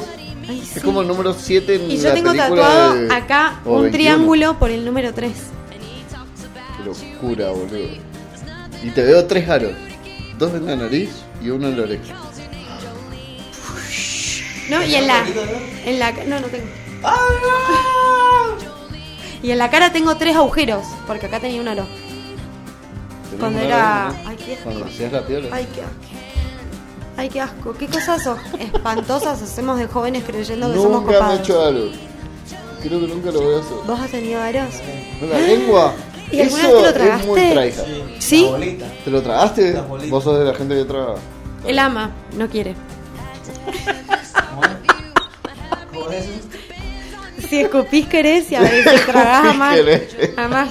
Ay, sí.
Es como el número 7 en
Y yo
la
tengo tatuado
de-
acá un
21.
triángulo por el número 3.
Qué locura, boludo. Y te veo tres aros. Dos en la nariz y uno en la oreja.
¿No? Y en la. En la no, no tengo. (laughs) Y en la cara tengo tres agujeros, porque acá tenía un aro.
¿Tenés
Cuando era.
vez, no?
Ay, qué asco.
Cuando hacías la piola.
Ay, qué asco. Ay, qué asco. ¿Qué cosas espantosas hacemos de jóvenes creyendo que somos
Nunca me he
copados?
hecho algo. Creo que nunca lo voy a hacer.
¿Vos has tenido varios?
¿No la lengua?
¿Y alguna
Eso
vez te lo
es muy.
¿Sí?
La bolita.
¿Te lo tragaste? Vos sos de la gente que traga.
Él ama, no quiere.
¿Cómo es? (laughs)
Si escupís querés y a veces (laughs) tragás a más.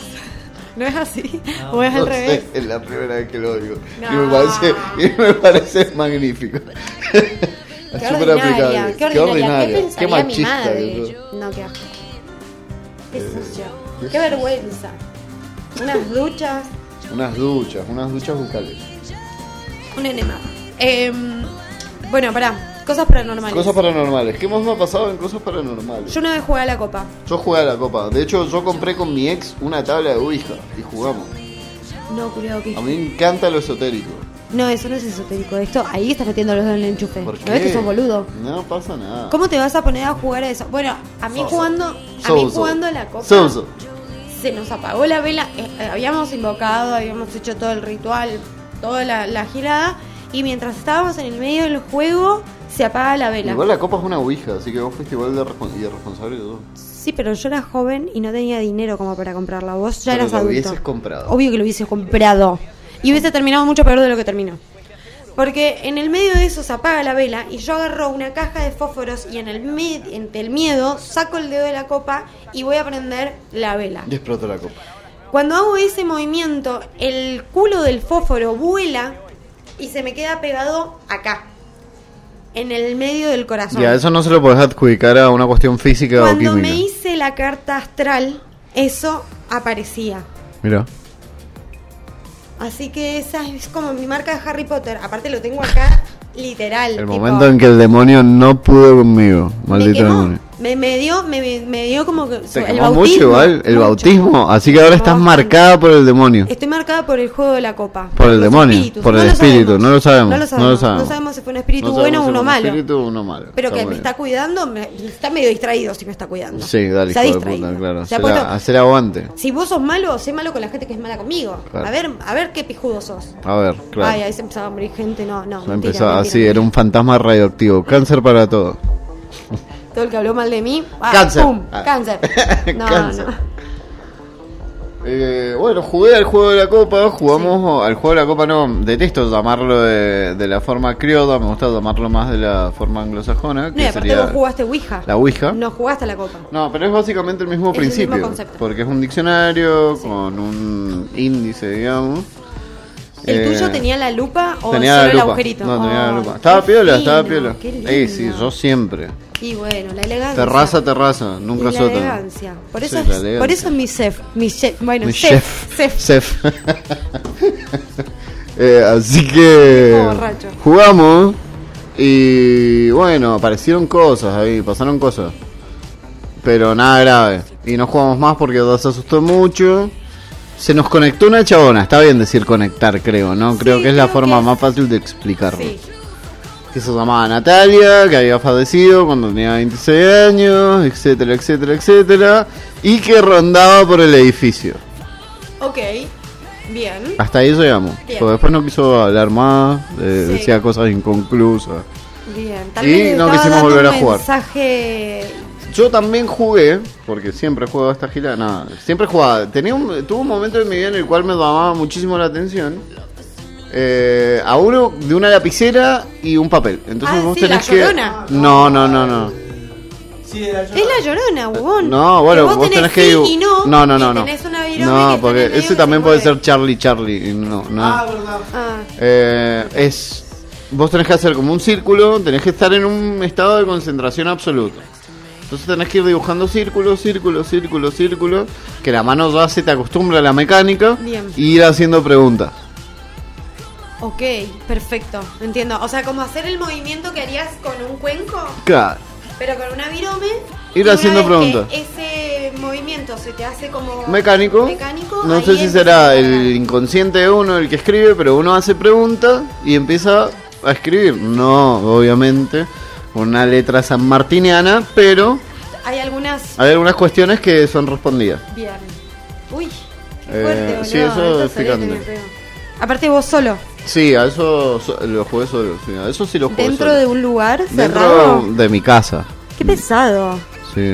¿No es así?
No,
¿O es al
No
revés?
sé, es la primera vez que lo digo.
No.
Y me parece, y me parece magnífico.
Qué (laughs)
súper aplicable.
qué ordinaria. ¿Qué
Qué machista.
No, qué asco. Qué sucio.
qué
Qué vergüenza. Unas duchas.
Unas duchas, unas duchas bucales.
Un enema. Em, bueno, pará. Cosas paranormales.
Cosas paranormales. ¿Qué más me ha pasado en cosas paranormales?
Yo una vez jugué a la copa.
Yo jugué a la copa. De hecho, yo compré con mi ex una tabla de Ouija y jugamos.
No, cuidado que.
A mí me encanta lo esotérico.
No, eso no es esotérico. Esto, ahí estás metiendo los dedos en el enchufe.
¿Por
¿No ves que sos boludo?
No pasa nada.
¿Cómo te vas a poner a jugar a eso? Bueno, a mí jugando, a mí
Soso.
jugando la copa, se nos apagó la vela. eh, eh, habíamos invocado, habíamos hecho todo el ritual, toda la, la girada, y mientras estábamos en el medio del juego, se apaga la vela.
Igual la copa es una Ouija, así que vos fuiste igual de respon- irresponsable de todo.
Sí, pero yo era joven y no tenía dinero como para comprarla. Vos ya
Pero
eras
lo
adulto.
hubieses comprado.
Obvio que lo hubiese comprado. Y hubiese terminado mucho peor de lo que terminó. Porque en el medio de eso se apaga la vela y yo agarro una caja de fósforos y en el, entre el miedo saco el dedo de la copa y voy a prender la vela.
Y la copa.
Cuando hago ese movimiento, el culo del fósforo vuela y se me queda pegado acá, en el medio del corazón.
Ya, eso no se lo podés adjudicar a una cuestión física o
Cuando
química.
me hice la carta astral, eso aparecía.
Mira.
Así que esa es como mi marca de Harry Potter. Aparte lo tengo acá literal.
El
tipo,
momento en que el demonio no pudo conmigo. Maldito demonio.
Me, me dio, me, me dio como que
Te
el bautismo,
mucho igual, el
mucho.
bautismo. Así que ahora estás marcada por el demonio.
Estoy marcada por el juego de la copa.
Por el demonio,
espíritus.
por el
lo
espíritu, no lo sabemos,
No lo
no
sabemos.
lo sabemos.
No sabemos si fue un espíritu
No
bueno o uno
un
malo.
espíritu uno malo.
Pero
Está
que me está cuidando, me- está medio distraído si me está cuidando.
Sí, dale, de
distraído.
puta, claro.
Se puesto-
hacer aguante.
Si vos sos malo, sé malo con la gente que es mala conmigo.
Claro.
A ver, a ver qué pijudo sos.
A ver, claro.
Ay, ahí se empezaba a morir gente, no, no. Mentira, mentira,
así,
mentira.
era un fantasma radioactivo. Cáncer para todo.
Todo el que habló mal de mí, ah,
Cáncer.
¡pum!
Ah.
Cáncer. (laughs) No,
Cáncer.
no.
Eh, bueno, jugué al juego de la copa, jugamos al juego de la copa, no, detesto llamarlo de, de la forma crioda, me gusta llamarlo más de la forma anglosajona,
No,
que
y aparte
sería
vos jugaste Ouija.
la Ouija.
No jugaste a la copa.
No, pero es básicamente el mismo
Es el mismo
principio,
concepto.
porque es un diccionario con un índice, digamos.
¿El
Eh,
tuyo tenía la lupa o
tenía
solo
la
el
lupa.
agujerito?
No, tenía la
Ay,
lupa. Estaba piola, estaba piola. Eh, sí, yo siempre.
Y bueno, la elegancia.
Terraza, terraza, nunca
Y la elegancia. Por eso,
Sí,
es,
elegancia.
por eso es mi chef. Mi chef. Bueno,
Mi
chef.
chef.
chef. (laughs)
Eh, así que
borracho.
jugamos y bueno, aparecieron cosas ahí, pasaron cosas. Pero nada grave. Y no jugamos más porque se asustó mucho. Se nos conectó una chabona, está bien decir conectar, creo, ¿no? Creo
Sí,
que es la forma
que
más fácil de explicarlo.
Sí.
Que se llamaba Natalia, que había fallecido cuando tenía 26 años, etcétera, etcétera, etcétera. Y que rondaba por el edificio.
Ok. Bien.
Hasta ahí llegamos.
Bien.
Porque después no quiso hablar más, eh,
Sí.
decía cosas inconclusas.
Bien. Tal
Y
vez
no quisimos volver a jugar.
mensaje.
Yo también jugué, porque siempre juego esta gira, nada, siempre jugaba. Tenía un, tuve un momento en mi vida en el cual me llamaba muchísimo la atención. Eh, a uno de una lapicera y un papel. Entonces
Ah,
vos
sí,
tenés
la
que.
Llorona.
No, no, no, no.
Sí, yo.
Es la llorona, huevón.
No, bueno,
Que
vos, tenés, que
y no.
No, no, no, no.
Tenés una virome que
No, porque ese
que
también puede ser Charlie Charlie. y No, no.
Ah, verdad.
Ah,
Eh, es vos tenés que hacer como un círculo, tenés que estar en un estado de concentración absoluta. Entonces tenés que ir dibujando círculos, círculos, círculos, círculos, que la mano ya se te acostumbra a la mecánica
Bien.
y ir haciendo preguntas.
Ok, perfecto. Entiendo. O sea, como hacer el movimiento que harías con un cuenco,
Claro.
pero con una virome.
Ir haciendo preguntas.
Ese movimiento se te hace como.
Mecánico.
Mecánico.
No sé si será el inconsciente de uno el que escribe, pero uno hace preguntas y empieza a escribir. No, obviamente, una letra sanmartiniana, pero
Hay algunas.
hay algunas cuestiones que son respondidas.
Bien. Uy, qué
Eh,
fuerte, boludo.
sí, eso es picante.
Aparte vos solo,
Sí, a eso so- lo jugué solo. sí, a eso sí lo jugué
dentro
solo.
de un lugar
Dentro
cerrado.
de mi casa.
Qué pesado.
Sí.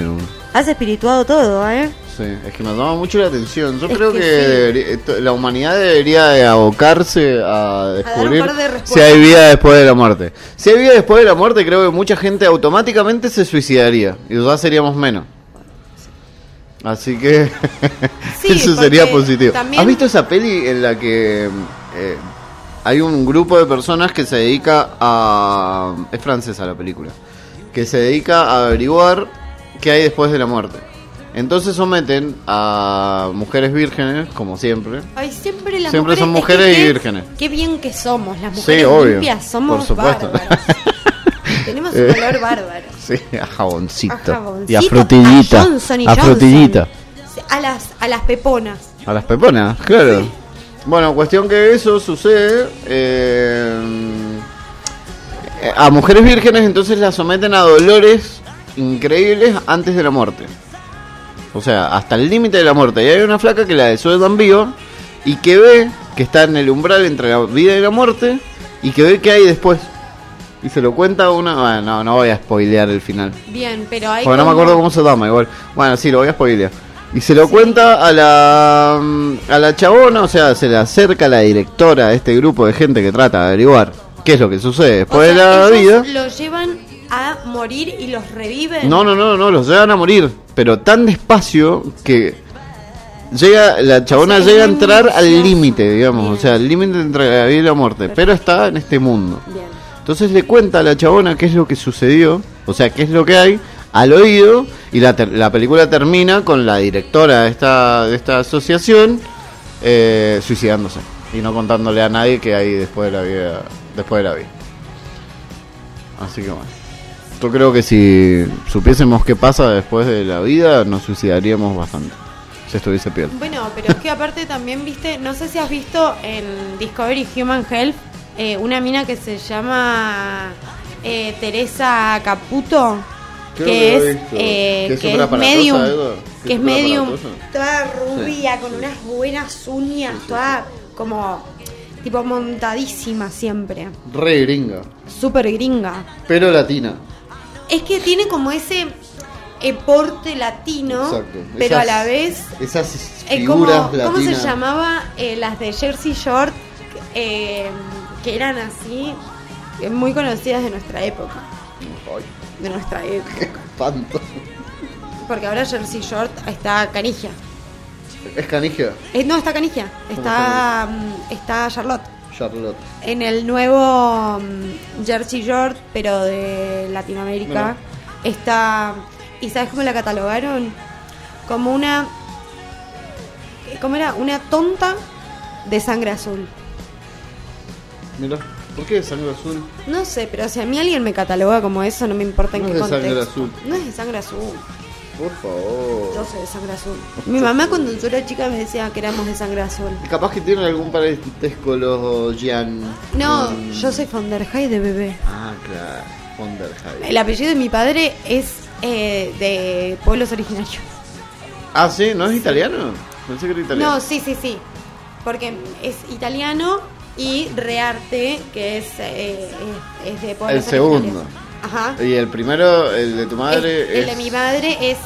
Has espirituado todo, ¿eh?
Sí, es que me llama mucho la atención. Yo
Es
creo
que
que,
sí.
debería- esto- la humanidad debería de abocarse a descubrir
par de
si hay vida después de la muerte. Si hay vida después de la muerte, creo que mucha gente automáticamente se suicidaría y ya seríamos menos. Así que (laughs)
Sí,
eso sería positivo.
también-
¿Has visto esa peli en la que eh, hay un grupo de personas que se dedica a... Es francesa la película. Que se dedica a averiguar qué hay después de la muerte. Entonces someten a mujeres vírgenes, como siempre.
Ay, siempre las
Siempre son
es que
mujeres y vírgenes.
Qué bien que somos, las mujeres
obvio,
limpias, somos
por supuesto. (laughs) (laughs)
Tenemos un olor bárbaro. (laughs)
Sí, a jaboncito.
A jaboncito,
y a frutillita.
a Johnson y
a frutillita.
A las, a las peponas.
A las peponas, claro. Bueno, cuestión que eso sucede. eh, a mujeres vírgenes entonces las someten a dolores increíbles antes de la muerte. O sea, hasta el límite de la muerte. Y hay una flaca que la desuelvan viva y que ve que está en el umbral entre la vida y la muerte y que ve que hay después. Y se lo cuenta a una... Bueno, no, no voy a spoilear el final.
Bien, pero hay
Porque no me acuerdo cómo se llama, igual. Bueno, sí, lo voy a spoilear. Y se lo cuenta a la a la chabona, o sea, se le acerca la directora de este grupo de gente que trata de averiguar qué es lo que sucede
O
después
sea,
de la
ellos
vida.
lo llevan a morir y los reviven.
No, no, no, no, los llegan a morir, pero tan despacio que llega la chabona llega a entrar al límite, digamos,
Bien.
o sea, el límite entre la vida y la muerte, pero está en este mundo.
Bien.
Entonces le cuenta a la chabona qué es lo que sucedió, o sea, qué es lo que hay al oído y la, ter- la película termina con la directora de esta, de esta asociación eh, suicidándose y no contándole a nadie que hay después de la vida. Después de la vida. Así que bueno. Yo creo que si supiésemos qué pasa después de la vida, nos suicidaríamos bastante. Si estuviese piel.
Bueno, pero es que aparte también viste, no sé si has visto en Discovery Human Health eh, una mina que se llama eh, Teresa Caputo,
Creo
que, es, eh,
¿Que es
que medium,
Edo? ¿Que es
medium, toda rubia, con unas buenas uñas, toda como tipo montadísima siempre,
Re gringa.
súper gringa.
Pero latina.
Es que tiene como ese eh, porte latino,
Exacto.
pero a la vez
Esas
Eh, como-
figuras
¿Cómo se llamaba? Eh, las de Jersey Short, eh, que eran así, eh, muy conocidas de nuestra época.
Ay,
De nuestra época.
qué espanto.
Porque ahora Jersey Short está Canigia.
Es canigia.
Eh, no, está Canigia. Está, mm, está Charlotte.
Charlotte.
En el nuevo mm, Jersey Short, pero de Latinoamérica, está... ¿Y sabes cómo la catalogaron? Como una... ¿Cómo era? Una tonta de sangre azul.
Mira, ¿por qué sangre azul?
No sé, pero si a mí alguien me cataloga como eso, no me importa en
No
qué
es de
contexto.
sangre azul.
No es de sangre azul.
Por favor.
Yo soy de sangre azul. Mi mamá cuando yo era chica me decía que éramos de sangre azul.
Capaz que tienen algún parentesco los Jan.
No,
con-
yo soy von der Heide, bebé.
Ah, claro. Von der Heide.
El apellido de mi padre es eh, de pueblos originarios.
Ah, sí, ¿no es italiano? Pensé que era italiano.
No, sí, sí, sí. Porque es italiano y Rearte, que es, eh, es, es de
El segundo.
Ajá.
Y el primero, el de tu madre,
el, el
es.
de mi madre es.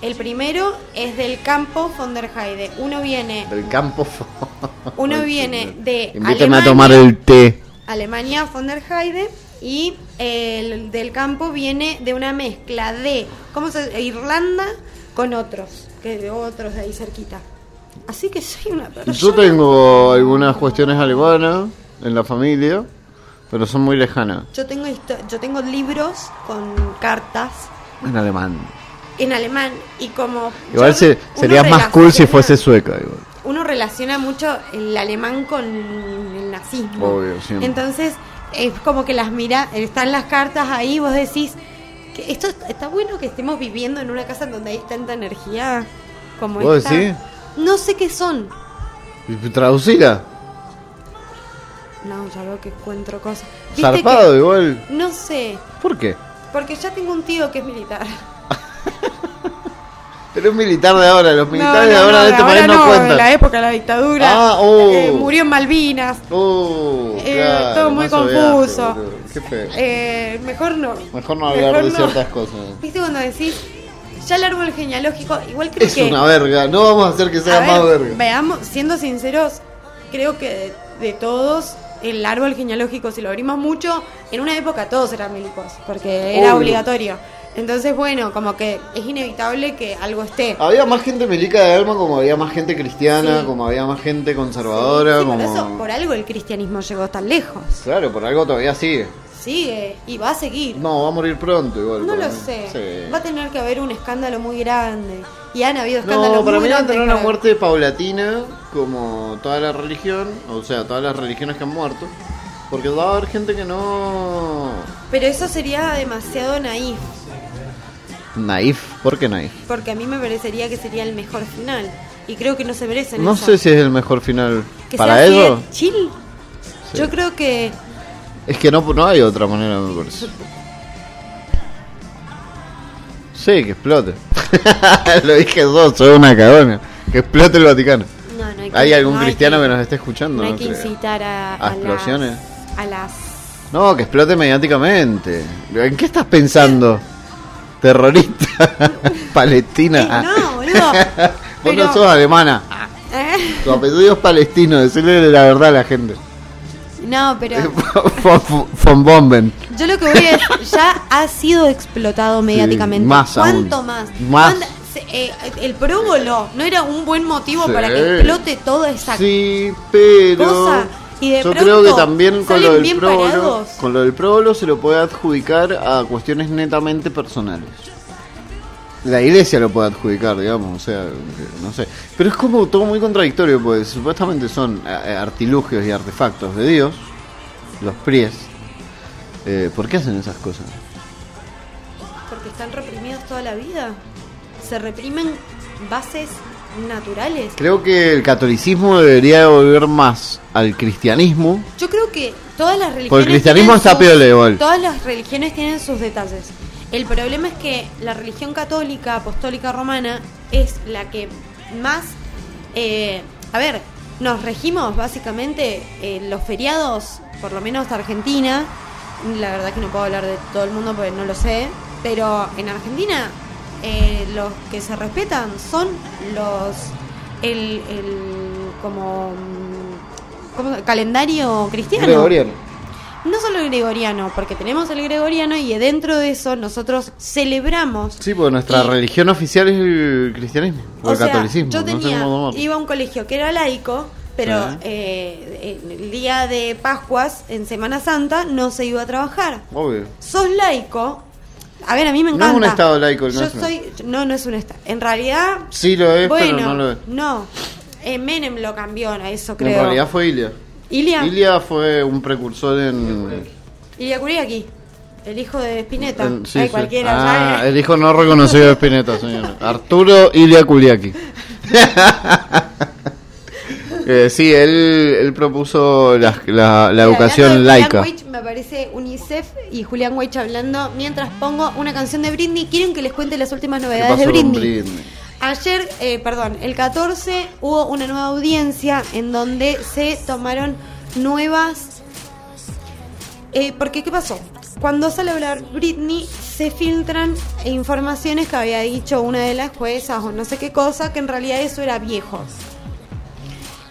El primero es del campo von der Heide. Uno viene.
Del campo. (laughs)
Uno viene de
Invítame
Alemania.
a tomar el té.
Alemania von der Heide. Y el del campo viene de una mezcla de. ¿Cómo se Irlanda con otros. Que de otros de ahí cerquita. Así que soy una persona.
Yo tengo algunas cuestiones alemanas en la familia, pero son muy lejanas.
Yo tengo, yo tengo libros con cartas
En alemán.
en alemán y como...
Igual
yo-
se, sería más cool si fuese sueca. Igual.
Uno relaciona mucho el alemán con el nazismo.
Obvio, siempre.
Entonces es como que las mira, están las cartas ahí, vos decís que esto está bueno que estemos viviendo en una casa donde hay tanta energía como
¿Vos
esta.
decís?
No sé qué son.
Traducila.
No, ya veo que encuentro cosas. ¿Viste
Zarpado
que-
igual.
No sé,
¿Por qué?
porque ya tengo un tío que es militar. (laughs)
Pero un militar de ahora, los militares de
no,
ahora
no,
de este
ahora
país no,
no,
cuentan.
de la época de la dictadura.
Ah, oh.
Eh, murió en Malvinas.
Uh,
Eh,
claro,
todo muy confuso.
boludo. Qué feo.
Eh, mejor no.
Mejor no hablar de
no.
ciertas cosas.
¿Viste cuando decís, ya el árbol genealógico, igual creo
Es
que...
una verga, no vamos a hacer que sea
ver,
más verga.
Veamos, siendo sinceros, creo que de, de todos, el árbol genealógico, si lo abrimos mucho, en una época todos eran milicos, porque era
Obvio.
obligatorio. Entonces, bueno, como que es inevitable que algo esté.
Había más gente milica de alma, como había más gente cristiana,
Sí.
como había más gente conservadora,
Sí, por,
como...
eso, por algo el cristianismo llegó tan lejos.
Claro, por algo todavía sigue.
Sigue y va a seguir.
No, va a morir pronto igual.
No lo
mí.
sé.
Sí.
Va a tener que haber un escándalo muy grande. Y han habido escándalos
No, para
muy
mí va a
grandes.
tener una muerte paulatina, como toda la religión, o sea, todas las religiones que han muerto. Porque va a haber gente que no...
Pero eso sería demasiado naif.
Naif, ¿por qué naif?
Porque a mí me parecería que sería el mejor final. Y creo que no se merecen
No
eso.
sé si es el mejor final.
Que
¿Para
sea
ellos?
chill.
Sí.
Yo creo que
Es que no, no hay otra manera, me parece. Sí, que explote. (laughs) Lo dije yo, soy una cagona. Que explote el Vaticano.
no, no hay, que-
¿Hay algún
no hay
cristiano que nos esté escuchando?
No hay que
creo.
incitar a,
¿A explosiones?
Las, a las
No, que explote mediáticamente. ¿En qué estás pensando? Terrorista. (laughs) Palestina.
No, (laughs) boludo.
Vos
Pero-
no sos alemana.
¿Eh?
Tu apellido es palestino. Decirle la verdad a la gente.
No, pero (laughs)
Von- Bomben.
yo lo que voy es ya ha sido explotado mediáticamente.
más
¿Cuánto
aún.
más?
Más.
¿Cuánta- se- eh, el próbolo no era un buen motivo
Sí.
para que explote toda esa
Sí, pero
cosa. Y de
yo creo que también con
salen
lo del
bien
próbolo,
parados.
con lo del próbolo se lo puede adjudicar a cuestiones netamente personales. La iglesia lo puede adjudicar, digamos, o sea, no sé. Pero es como todo muy contradictorio, pues supuestamente son eh, artilugios y artefactos de Dios, los pries. Eh, ¿Por qué hacen esas cosas?
Porque están reprimidos toda la vida. Se reprimen bases naturales.
Creo que el catolicismo debería volver más al cristianismo.
Yo creo que todas las religiones.
Porque el cristianismo está
sus-. Todas las religiones tienen sus detalles. El problema es que la religión católica, apostólica romana, es la que más. eh, a ver, nos regimos básicamente en los feriados, por lo menos Argentina. La verdad que no puedo hablar de todo el mundo porque no lo sé. Pero en Argentina, eh, los que se respetan son los. El. el como. mm, ¿cómo calendario cristiano.
Gregoriano.
No solo el gregoriano, porque tenemos el gregoriano y dentro de eso nosotros celebramos.
Sí, porque nuestra
Y-
religión oficial es el cristianismo o,
o
el
sea,
catolicismo.
yo
no
tenía,
llamarlo.
iba a un colegio que era laico, pero eh, en el día de Pascuas, en Semana Santa, no se iba a trabajar.
Obvio.
Sos laico. A ver, a mí me
No es
encanta.
un estado laico, no
Yo
es
soy, no, no es un estado. En realidad,
Sí lo es,
bueno,
pero no lo es.
no. Eh, Menem lo cambió a eso,
En
creo.
realidad fue Ilia.
Ilia,
Ilia fue un precursor en...
Ilia Kuriaki, el hijo de Spinetta.
en- sí,
Ay,
sí.
cualquiera,
Ah, el hijo no reconocido de Spinetta, señor. (laughs) Arturo Ilia Kuliaki. (laughs) Eh, sí, él, él propuso la, la- la educación laica.
Julian Weich, me aparece UNICEF y Julián Weich hablando mientras pongo una canción de Britney. ¿Quieren que les cuente las últimas
¿Qué
novedades de Britney?
Britney?
Ayer, eh, perdón, el 14 hubo una nueva audiencia en donde se tomaron nuevas... Eh, porque, ¿qué pasó? Cuando sale a hablar Britney, se filtran informaciones que había dicho una de las juezas o no sé qué cosa, que en realidad eso era viejo.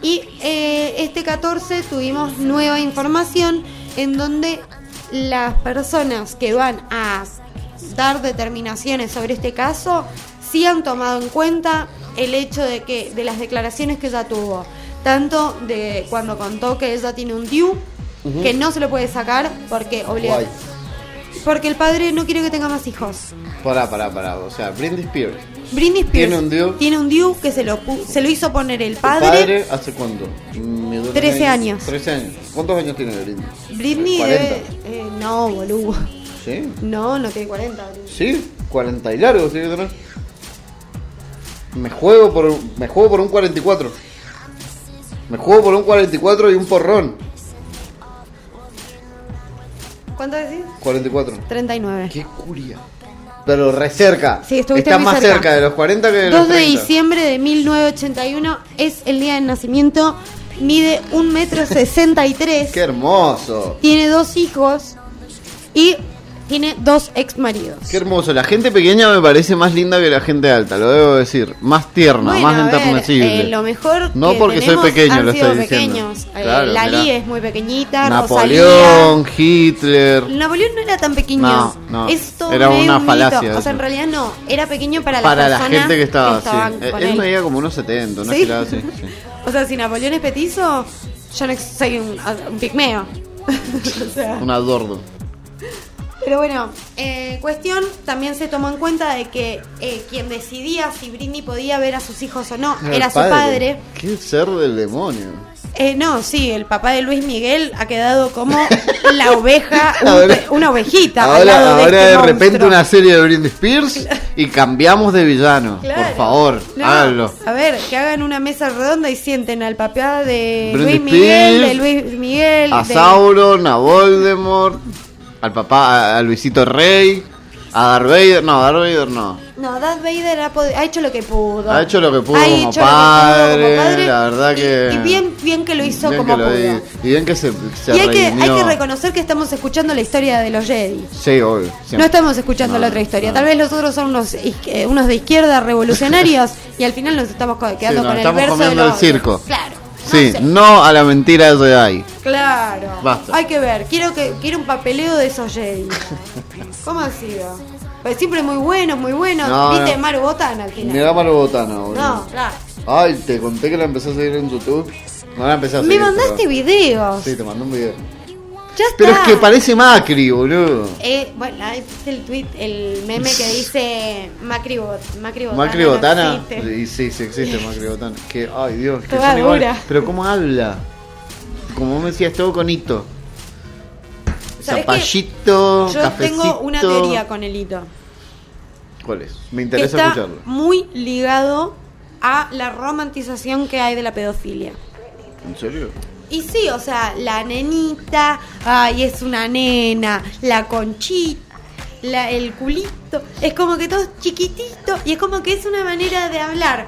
Y eh, este 14 tuvimos nueva información en donde las personas que van a dar determinaciones sobre este caso sí han tomado en cuenta el hecho de que de las declaraciones que ella tuvo, tanto de cuando contó que ella tiene un DIU que no se lo puede sacar porque obliga porque el padre no quiere que tenga más hijos.
Pará, pará, pará. O sea, Britney Spears.
Britney Spears
¿Tiene un DIU?
tiene un DIU que se lo se lo hizo poner el
¿El
padre,
padre hace cuánto? Me duele
13
medio.
años.
13 años. ¿Cuántos años tiene Britney?
Britney
40.
debe eh, no, boludo.
¿Sí?
No, no tiene 40. Britney.
Sí, 40 y que tener. Me juego por un- me juego por un 44. Me juego por un 44 y un porrón.
¿Cuánto decís?
44.
39.
Qué curia. Pero re cerca.
Sí, estuviste
Estás
muy
más
cerca.
cerca de los 40 que de los
2 de
30.
diciembre de 1981 es el día de nacimiento. Mide un metro sesenta y tres.
Qué hermoso.
Tiene dos hijos y tiene dos ex maridos.
Qué hermoso. La gente pequeña me parece más linda que la gente alta, lo debo decir. Más tierna,
Bueno,
más enternecible.
eh, lo mejor
No
que
porque soy pequeño, lo estoy diciendo.
pequeños. Eh,
Claro,
Lali
mirá.
es muy pequeñita,
Napoleón,
Rosalía.
Hitler.
Napoleón no era tan pequeño.
No, no,
Es todo
era una
un
falacia
O sea, en realidad no. Era pequeño para,
Para
las
la gente que estaba,
estaban
sí. Él
él.
medía como unos 70, una
¿Sí?
girada así. (laughs) sí.
O sea, si Napoleón es petizo, yo no soy un, un pigmeo. (laughs) o sea,
Un adorno.
Pero bueno, eh, cuestión, también se tomó en cuenta de que eh, quien decidía si Britney podía ver a sus hijos o no era, su padre.
Qué ser del demonio.
Eh, no, sí, el papá de Luis Miguel ha quedado como la oveja, (laughs)
Ahora-
una ovejita. al
Ahora,
lado de,
ahora
este
de repente
monstruo.
una serie de Britney Spears y cambiamos de villano.
Claro.
Por favor,
No,
háganlo.
A ver, que hagan una mesa redonda y sienten al papá de
Britney
Luis Miguel, de Luis Miguel,
A
de-
Sauron, a Voldemort, al papá, a, Luisito Rey, a Darth Vader. No, Darth Vader no.
No, Darth Vader ha, pod- ha hecho lo que pudo.
Ha hecho lo que pudo
Ha
como
hecho lo que
padre,
pudo como
la verdad
y-
que-
Y, bien, bien que lo hizo
Bien
como
que lo
pudo.
y bien que se, se
Y hay que, hay que reconocer que estamos escuchando la historia de los Jedi.
Sí, obvio. siempre.
No estamos escuchando
No,
la otra historia.
no.
Tal vez los otros son unos, is- eh, unos de izquierda revolucionarios (laughs) y al final nos estamos co- quedando
nos
con el
estamos
verso de
comiendo el
los-
circo.
Claro.
Sí,
sé.
no a la mentira de Jedi.
Claro.
Basta.
Hay que ver. Quiero que quiero un papeleo de esos Jedi. (laughs) ¿Cómo ha sido? Pues siempre muy bueno, muy bueno.
No,
Viste
no.
Maru Botana al final.
Mira Maro Botana, boludo.
no, claro.
Ay, te conté que la empecé a seguir en YouTube. No la empecé a
Me
seguir.
mandaste
pero-
videos.
Sí, te mandé un video.
Ya está.
Pero es que parece Macri, boludo.
Eh, bueno, el tweet, el meme que dice Macri, Bot- Macri Botana.
Macri Botana. y sí, sí existe Macri Botana. Que, ay Dios, que
Toda
son iguales. Pero ¿cómo habla? Como me decías, todo con hito.
¿Sabés
Zapallito,
Yo
cafecito.
tengo una teoría con el hito.
¿Cuál es? Me
Que
interesa
está
escucharlo.
muy ligado a la romantización que hay de la pedofilia.
¿En serio?
Y sí, o sea, la nenita, ay, es una nena, la conchita, la, el culito, es como que todo es chiquitito y es como que es una manera de hablar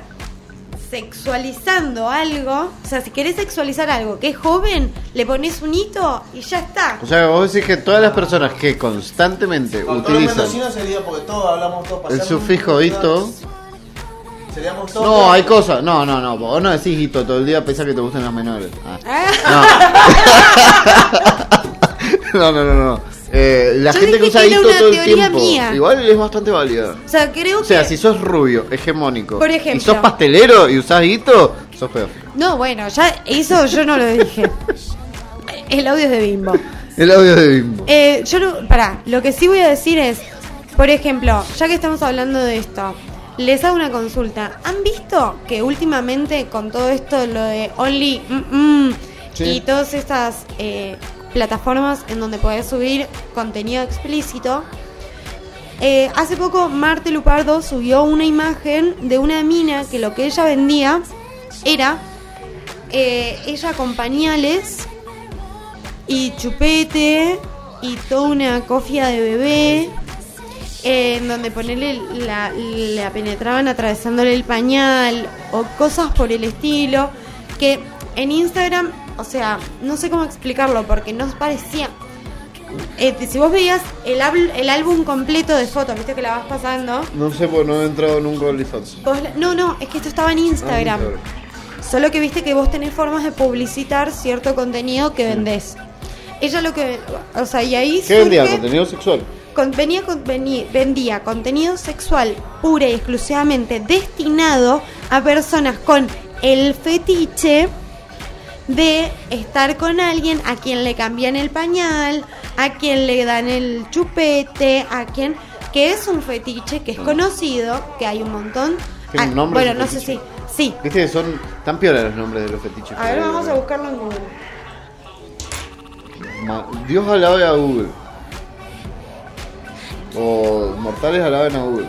sexualizando algo, o sea, si querés sexualizar algo que es joven, le pones un hito y ya está.
O sea, vos decís que todas las personas que constantemente utilizan
sería porque todos hablamos todos
el sufijo hito.
Seríamos todos.
No, hay cosas. No, no, no. Vos no decís hito todo el día, pensás que te gustan las menores. Ah. (laughs) No. (laughs) no, no, no, no. Eh, la
Yo
gente que
dije
usa
que era
hito
una
todo el
teoría
tiempo.
mía.
Igual es bastante válida.
O sea, creo
O sea,
que...
si sos rubio, hegemónico,
Por
y
ejemplo.
sos pastelero y usás hito, sos pedófilo.
No, bueno, ya eso yo no lo dije. (laughs) El audio es de Bimbo.
El audio de Bimbo.
Eh, yo no, pará, lo que sí voy a decir es, por ejemplo, ya que estamos hablando de esto, les hago una consulta. ¿Han visto que últimamente con todo esto, lo de Only mm, mm,
Sí.
y todas estas eh, plataformas en donde podés subir contenido explícito? eh, hace poco Marte Lupardo subió una imagen de una mina que lo que ella vendía era eh, ella con pañales y chupete y toda una cofia de bebé eh, en donde ponerle la, la penetraban atravesándole el pañal o cosas por el estilo que en Instagram o sea no sé cómo explicarlo porque no parecía eh, si vos veías el, el álbum completo de fotos viste que la vas pasando
No sé, porque no he entrado nunca a OnlyFans.
no no es que esto estaba en Instagram
Ah,
Solo que viste que vos tenés formas de publicitar cierto contenido que vendés. Ella lo que. O sea, y ahí.
¿Qué vendía? ¿Contenido sexual?
Con- venía con- vení- vendía contenido sexual pura y exclusivamente destinado a personas con el fetiche de estar con alguien a quien le cambian el pañal, a quien le dan el chupete, a quien que es un fetiche que es conocido, que hay un montón.
¿Tiene un
Ah,
nombre
bueno, no sé si sí.
Viste que son tan piolas los nombres de los fetiches.
A ver, vamos a buscarlo en Google.
Dios alabe a Google. O mortales alaben a Google.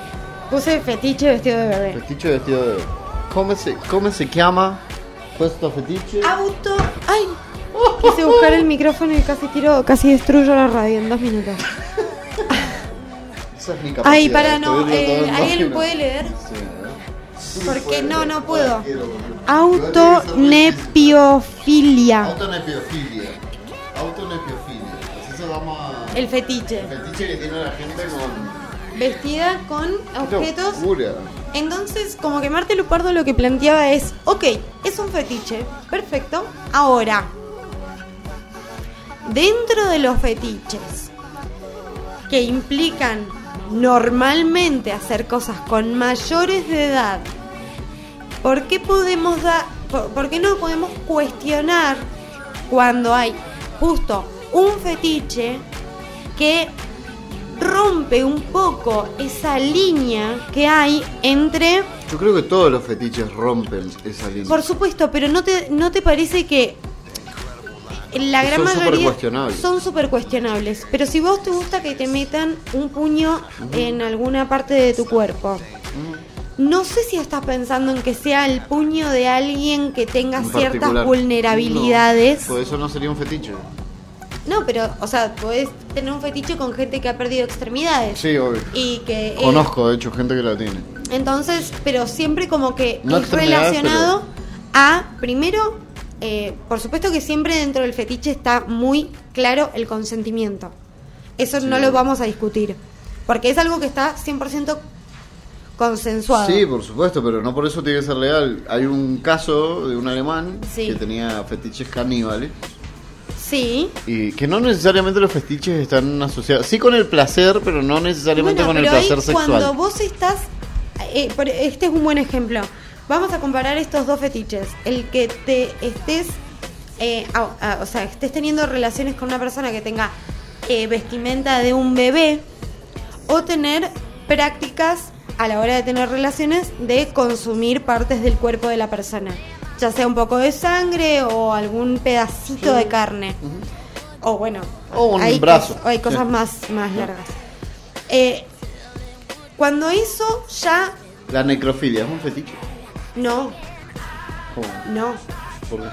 Puse fetiche vestido de bebé.
Fetiche vestido de. ¿Cómo se, cómo se llama? Puesto fetiche.
Auto. ¡Ay! Quise buscar el micrófono y casi tiro, casi destruyo la radio en dos minutos.
Esa es mi capacidad.
Ay, para no, eh,
en
¿alguien puede leer?
Sí.
Porque no, no puedo. Autonepiofilia.
Autonepiofilia. Autonepiofilia.
El fetiche.
el fetiche que tiene la gente con
Vestida con objetos.
locura.
Entonces, como que Marte Lupardo lo que planteaba es, ok, es un fetiche, perfecto. Ahora, dentro de los fetiches que implican normalmente hacer cosas con mayores de edad, ¿por qué podemos dar, por, por qué no podemos cuestionar cuando hay justo un fetiche que rompe un poco esa línea que hay entre,
Yo creo que todos los fetiches rompen esa línea.
por supuesto, pero no te, no te parece que la gran
son
mayoría
supercuestionables.
son súper cuestionables. Pero si vos te gusta que te metan un puño en alguna parte de tu cuerpo, no sé si estás pensando en que sea el puño de alguien que tenga
En
ciertas vulnerabilidades.
No, pues eso no sería un fetiche.
No, pero, o sea, podés tener un fetiche con gente que ha perdido extremidades.
Sí, obvio.
Y que. eh,
Conozco, de hecho, gente que la tiene.
entonces, pero siempre como que
No
es relacionado a, primero, eh, por supuesto que siempre dentro del fetiche está muy claro el consentimiento. Eso no lo vamos a discutir. Porque es algo que está 100% consensuado.
Sí, por supuesto, pero no por eso tiene que ser legal. Hay un caso de un alemán
Sí.
que tenía fetiches caníbales
Sí.
y que no necesariamente los fetiches están asociados, sí con el placer, pero no necesariamente
Bueno,
con el
pero ahí
placer sexual.
cuando vos estás, eh, este es un buen ejemplo. Vamos a comparar estos dos fetiches. El que te estés, eh, a- a- o sea, estés teniendo relaciones con una persona que tenga eh, vestimenta de un bebé o tener prácticas a la hora de tener relaciones de consumir partes del cuerpo de la persona, ya sea un poco de sangre o algún pedacito de carne. O bueno,
O un
hay,
brazo.
cos- hay cosas
Sí.
más, más largas. Eh, cuando eso ya
La necrofilia es un fetiche.
no,
¿Cómo?
no,
¿Por qué?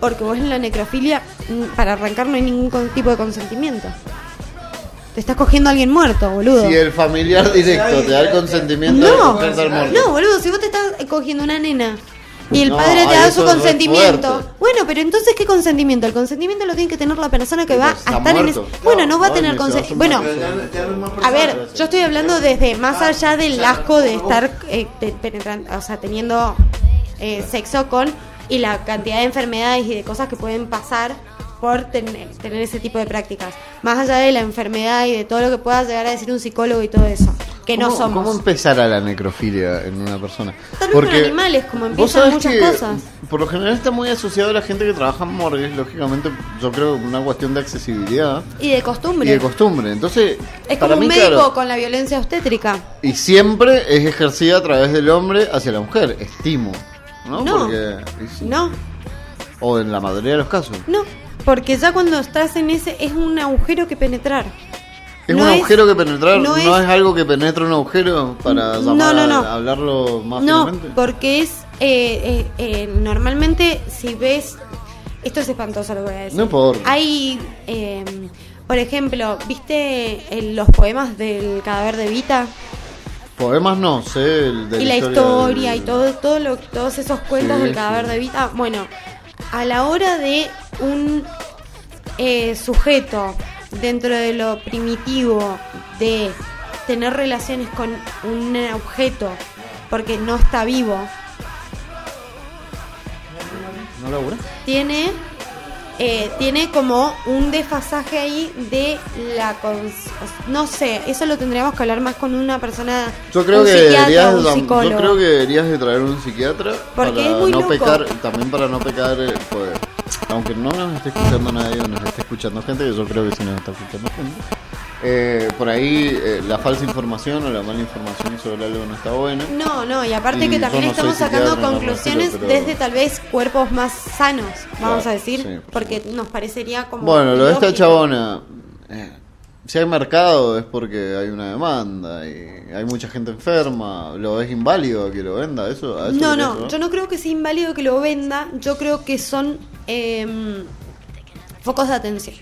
porque vos en la necrofilia mm, para arrancar no hay ningún tipo de consentimiento. Te estás cogiendo a alguien muerto, boludo.
Si el familiar directo te da el consentimiento de
No,
al muerto.
no, boludo, si vos te estás cogiendo una nena y el
No,
padre te da su consentimiento. Bueno, pero entonces ¿qué consentimiento? El consentimiento lo tiene que tener la persona que va
pues,
a estar en ese... Bueno, no va a tener consentimiento. Bueno, a ver, yo estoy hablando desde más allá del asco de estar eh, penetrando, o sea, teniendo eh, sexo con y la cantidad de enfermedades y de cosas que pueden pasar por tener, tener ese tipo de prácticas. Más allá de la enfermedad y de todo lo que pueda llegar a decir un psicólogo y todo eso, que no
¿Cómo-
somos.
¿Cómo empezar a la necrofilia en una persona?
Tal vez con animales, como empiezan muchas
que,
cosas.
Por lo general está muy asociado a la gente que trabaja en morgues, lógicamente, yo creo una cuestión de accesibilidad
Y de costumbre.
y de costumbre. Entonces,
es
para
como un médico
claro,
con la violencia obstétrica.
y siempre es ejercida a través del hombre hacia la mujer, estimo. ¿No?
No.
Porque, sí.
No,
O en la mayoría de los casos.
no. Porque ya cuando estás en ese es un agujero que penetrar.
¿Es
No
un
es-
agujero que penetrar?
no
¿No,
es-
algo que penetra un agujero para llamar
no, no.
a- hablarlo más
No,
finamente?
porque es eh, eh, eh, normalmente si ves esto es espantoso lo que voy a decir.
No importa.
Hay, eh, por ejemplo, ¿viste los poemas del cadáver de Vita?
Poemas no, sé de
y la historia
del-
y todo, todo lo, todos esos cuentos
Sí,
del cadáver
sí.
de Vita. Bueno, a la hora de un eh, sujeto dentro de lo primitivo de tener relaciones con un objeto porque no está vivo,
¿No labura?
tiene eh, tiene como un desfasaje ahí de la no sé eso lo tendríamos que hablar más con una persona
Yo creo
un
que deberías,
un
yo creo que deberías de traer un psiquiatra
Porque
para
es muy
no
loco.
pecar, también para no pecar, eh, pues, aunque no nos esté escuchando nadie o nos esté escuchando gente, yo creo que sí nos está escuchando gente. eh, por ahí eh, la falsa información o la mala información sobre algo no está buena.
No, no, y aparte
Y
que también
no
estamos sacando conclusiones
pero-
desde tal vez cuerpos más sanos, vamos
Claro,
a decir,
sí, por
porque nos parecería como...
Bueno, lo de esta chabona, eh, si hay mercado es porque hay una demanda y hay mucha gente enferma. ¿Lo ves inválido que lo venda? ¿Eso? ¿A eso
No, no, yo no creo que sea inválido que lo venda, yo creo que son em, focos de atención.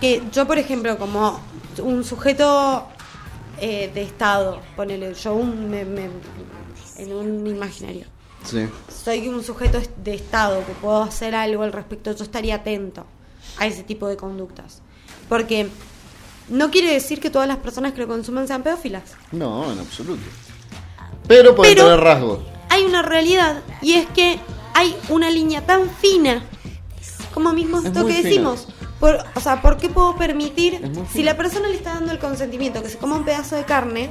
Que yo, por ejemplo, como un sujeto eh, de Estado, ponele, yo un- me- me- en un imaginario.
Sí.
Soy un sujeto es- de Estado que puedo hacer algo al respecto, yo estaría atento a ese tipo de conductas. Porque no quiere decir que todas las personas que lo consuman sean pedófilas.
No, en absoluto. Pero pueden
Pero-
tener rasgos.
hay una realidad y es que hay una línea tan fina como mismo
Es
esto que
fina.
decimos. Por, o sea, ¿por qué puedo permitir si la persona le está dando el consentimiento que se coma un pedazo de carne?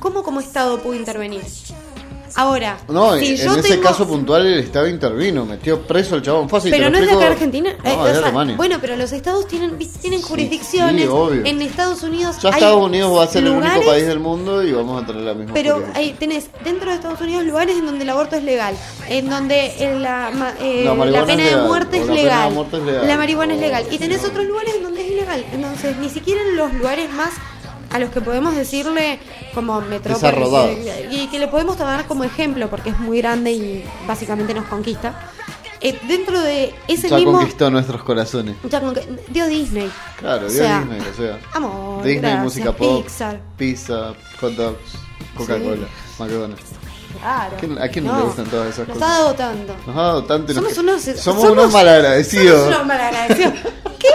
¿Cómo como Estado puedo intervenir? Ahora,
No,
si
en
yo
ese
tengo-
caso puntual el Estado intervino, metió preso al chabón fácil.
pero no es de acá Argentina.
No,
Eh, o sea, bueno, pero los estados tienen, tienen jurisdicciones.
sí, obvio.
En Estados Unidos.
ya
hay
Estados Unidos va a ser el único país del mundo y vamos a tener la misma
Pero ahí tenés dentro de Estados Unidos lugares en donde el aborto es legal, en donde la, eh,
La
pena de muerte es
la pena de
legal,
muerte es legal.
la marihuana es legal, y
Sí,
tenés otros lugares en donde es ilegal. Entonces, ni siquiera en los lugares más a los que podemos decirle como metrópolis y, y que le podemos tomar como ejemplo porque es muy grande y básicamente nos conquista. eh, dentro de ese
ya
mismo
conquistó nuestros corazones.
ya que- dio Disney.
Claro,
O
dio
sea,
Disney, o sea.
Amor,
Disney,
gracias,
música pop,
Pixar.
pizza, hot dogs, Coca-Cola, McDonald's.
Claro.
¿A quién- no le gustan todas esas
nos
cosas?
ha dado tanto.
Nos ha dado tanto y nos-
Somos unos,
somos,
somos-
unos malagradecidos.
Somos unos malagradecidos. (laughs) ¿Qué?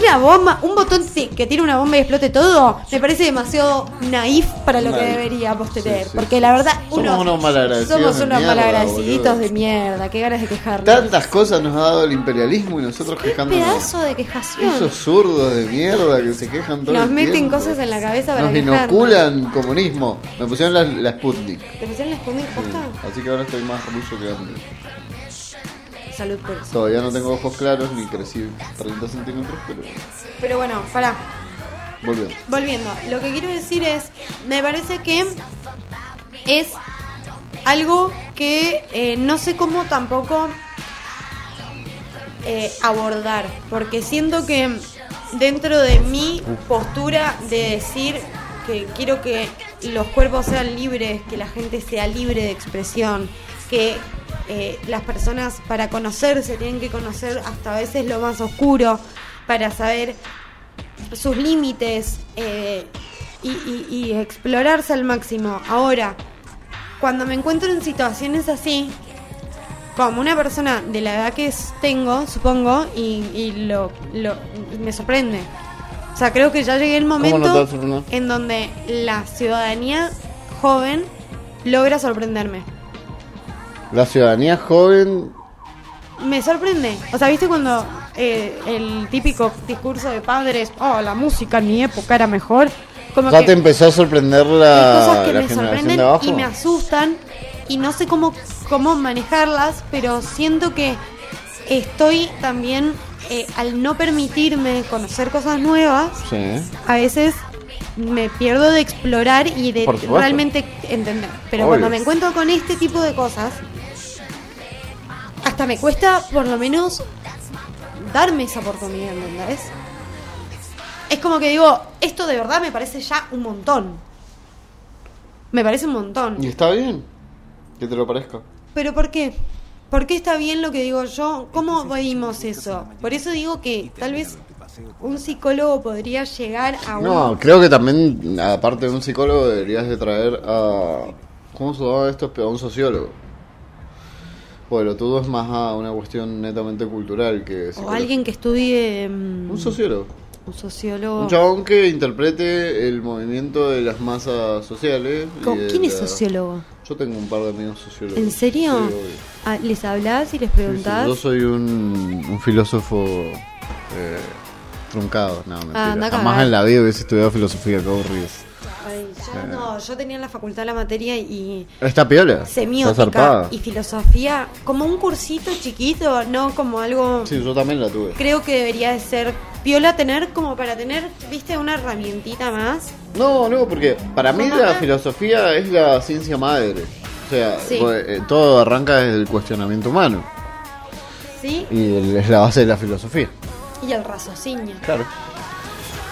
Un, una bomba, un botón sí, que tiene una bomba y explote todo, me parece demasiado naif para lo que deberíamos tener.
Sí, sí,
porque la verdad,
Somos
uno,
unos malagradecidos
somos unos
boludo.
de mierda. Qué ganas de quejarnos.
Tantas cosas nos ha dado el imperialismo y nosotros quejándonos.
pedazo de quejación.
Esos zurdos de mierda que se quejan todo
Nos
el
meten
tiempo.
cosas en la cabeza para
Nos
quejarnos.
inoculan comunismo. Me pusieron la, la Sputnik.
¿Te pusieron la Sputnik posta?
Así que ahora estoy más ruso que antes.
Salud por eso.
Todavía no tengo ojos claros ni crecí 30 centímetros, pero
Pero bueno, pará.
volviendo.
Volviendo, lo que quiero decir es, me parece que es algo que eh, no sé cómo tampoco eh, abordar, porque siento que dentro de mi postura de decir que quiero que los cuerpos sean libres, que la gente sea libre de expresión, que eh, las personas para conocerse tienen que conocer hasta a veces lo más oscuro, para saber sus límites eh, y, y- y explorarse al máximo. Ahora, cuando me encuentro en situaciones así, como una persona de la edad que tengo, supongo, y, y lo, lo- me sorprende. O sea, creo que ya llegué el momento en donde la ciudadanía joven logra sorprenderme.
La ciudadanía joven.
Me sorprende. O sea, ¿viste cuando eh, el típico discurso de padres, oh, la música en mi época era mejor? Como
¿Ya
que
te empezó a sorprender la,
cosas que
la
me sorprenden
de abajo?
y me asustan y no sé cómo, cómo manejarlas, pero siento que estoy también, eh, al no permitirme conocer cosas nuevas,
Sí.
a veces me pierdo de explorar y de realmente entender. Pero
Obvio.
cuando me encuentro con este tipo de cosas, hasta me cuesta por lo menos darme esa oportunidad, ¿entendés? Es como que digo, esto de verdad me parece ya un montón. Me parece un montón.
Y está bien que te lo parezca.
¿Pero por qué? ¿Por qué está bien lo que digo yo? ¿Cómo veíamos eso? Por eso digo que tal vez un psicólogo podría llegar a un...
No, creo que también, aparte de un psicólogo, deberías de traer a... ¿Cómo se llama esto? A un sociólogo. Bueno, todo es más a una cuestión netamente cultural que...
o alguien que estudie... mm,
Un sociólogo.
un sociólogo...
Un chabón que interprete el movimiento de las masas sociales.
¿Con- ¿Quién es sociólogo?
Yo tengo un par de amigos sociólogos.
¿En serio?
Sí.
Ah, ¿Les hablas y les
Sí, sí,
preguntás?
Yo soy un, un filósofo eh, truncado, no, mentira.
anda a
Jamás
cagar.
en la vida hubiese estudiado filosofía, qué aburrido.
Yo, no, yo tenía en la facultad la materia y
¿Está piola? ¿Está
semiótica y filosofía como un cursito chiquito, no como algo...
Sí, yo también la tuve.
Creo que debería de ser piola tener como para tener, viste, una herramientita más.
No, no, porque para mí
¿Cómo
la filosofía es la ciencia madre. O sea,
Sí.
pues, eh, todo arranca desde el cuestionamiento humano.
¿Sí?
Y el- es la base de la filosofía.
Y el raciocinio.
Claro.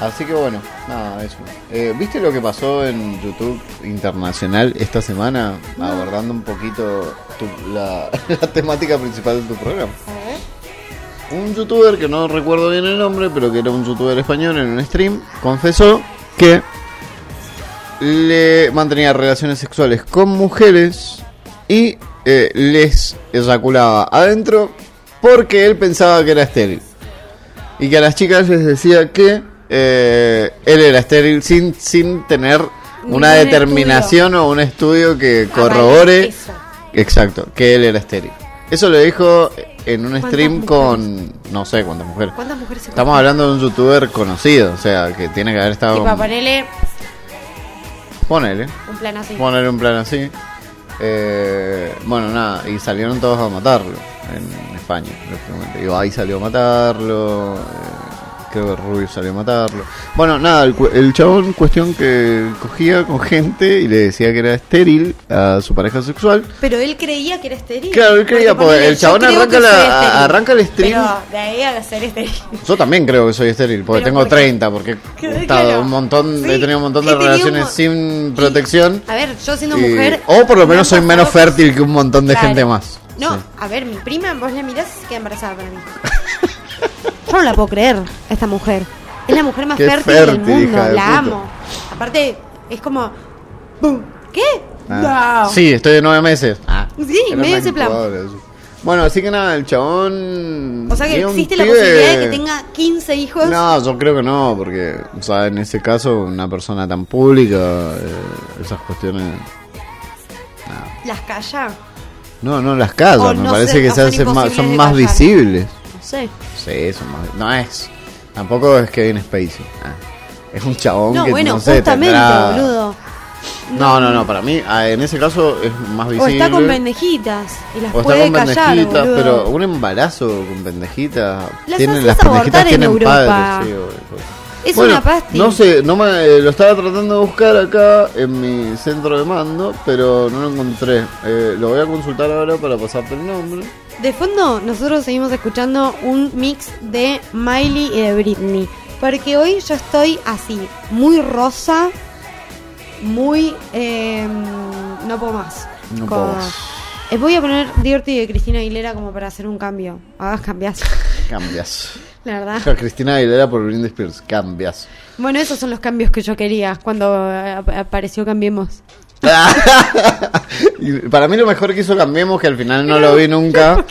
Así que bueno, nada, eso. Eh, ¿Viste lo que pasó en YouTube Internacional esta semana? Abordando un poquito tu- la, (laughs) la temática principal de tu programa.
A ver.
Un youtuber que no recuerdo bien el nombre, pero que era un youtuber español en un stream, confesó que le mantenía relaciones sexuales con mujeres y eh, les eyaculaba adentro porque él pensaba que era estéril. Y que a las chicas les decía que eh, él era estéril sin, sin tener una
Ningún
determinación o un estudio que corrobore exacto que él era estéril. Eso lo dijo en un
¿Cuántas
stream con no sé cuántas mujeres.
¿Cuántas mujeres se
Estamos hablando de un youtuber conocido, o sea, que tiene que haber estado.
Tipo, ponele
Ponele,
un plan así.
ponele un plan así. Eh, bueno, nada, y salieron todos a matarlo en España, lógicamente. Digo, ahí salió a matarlo. eh, creo que Rubio salió a matarlo. Bueno, nada, el, el chabón, cuestión que cogía con gente y le decía que era estéril a su pareja sexual.
Pero él creía que era estéril.
Claro, él creía,
Porque
porque
ponele,
el chabón arranca la- arranca el stream.
Pero de ahí a ser estéril. (laughs)
Yo también creo que soy estéril, porque
Pero
tengo
porque- (laughs)
30, porque he estado
Claro.
un montón,
Sí,
he tenido un montón de relaciones
un-
sin protección.
A ver, yo siendo
y-
mujer.
o por lo
me
menos soy menos fértil que un montón de
Claro.
gente más.
No,
Sí.
a ver, mi prima, vos la mirás y se queda embarazada para mí. (laughs) Yo no la puedo creer, esta mujer. Es la mujer más
Qué
fértil, del
fértil,
mundo,
de
la
puta.
amo. Aparte, es como. ¡Bum! ¿Qué?
Ah.
No.
Sí, estoy de nueve meses. Ah,
Sí,
era
medio ese plan.
Bueno, así que nada, el chabón.
O sea que existe la
pibe-
posibilidad de que tenga 15 hijos.
No, yo creo que no, porque, o sea, en ese caso, una persona tan pública, eh, esas cuestiones.
Las calla.
No, no las calla, me
no
parece que se hacen más, son más
callar.
visibles.
Sé.
Sí, son más. No es. Tampoco es Kevin Spacey. Ah, es un chabón
No,
que
bueno,
no sé,
justamente,
tendrá-
boludo.
No, no, no, para mí, ah, en ese caso es más
O
visible.
está con pendejitas y las
O está con
callar,
pendejitas,
boludo.
pero un embarazo con pendejitas.
Las
tienen, las pendejitas
en
tienen
Europa.
padres. sí.
Es
Bueno,
una pasti.
No sé, no me, eh, lo estaba tratando de buscar acá en mi centro de mando, pero no lo encontré. Eh, lo voy a consultar ahora para pasarte el nombre.
De fondo, nosotros seguimos escuchando un mix de Miley y de Britney. Porque hoy yo estoy así, muy rosa, muy... eh, no puedo más.
No puedo más.
Eh, voy a poner Dirty de Cristina Aguilera como para hacer un cambio. Hagas cambias. (laughs)
Cambias.
La verdad. (laughs)
Cristina Aguilera por Britney Spears. Cambias.
Bueno, esos son los cambios que yo quería cuando eh, ap- apareció Cambiemos. (laughs)
Para mí lo mejor que hizo Cambiemos, que al final no lo vi nunca.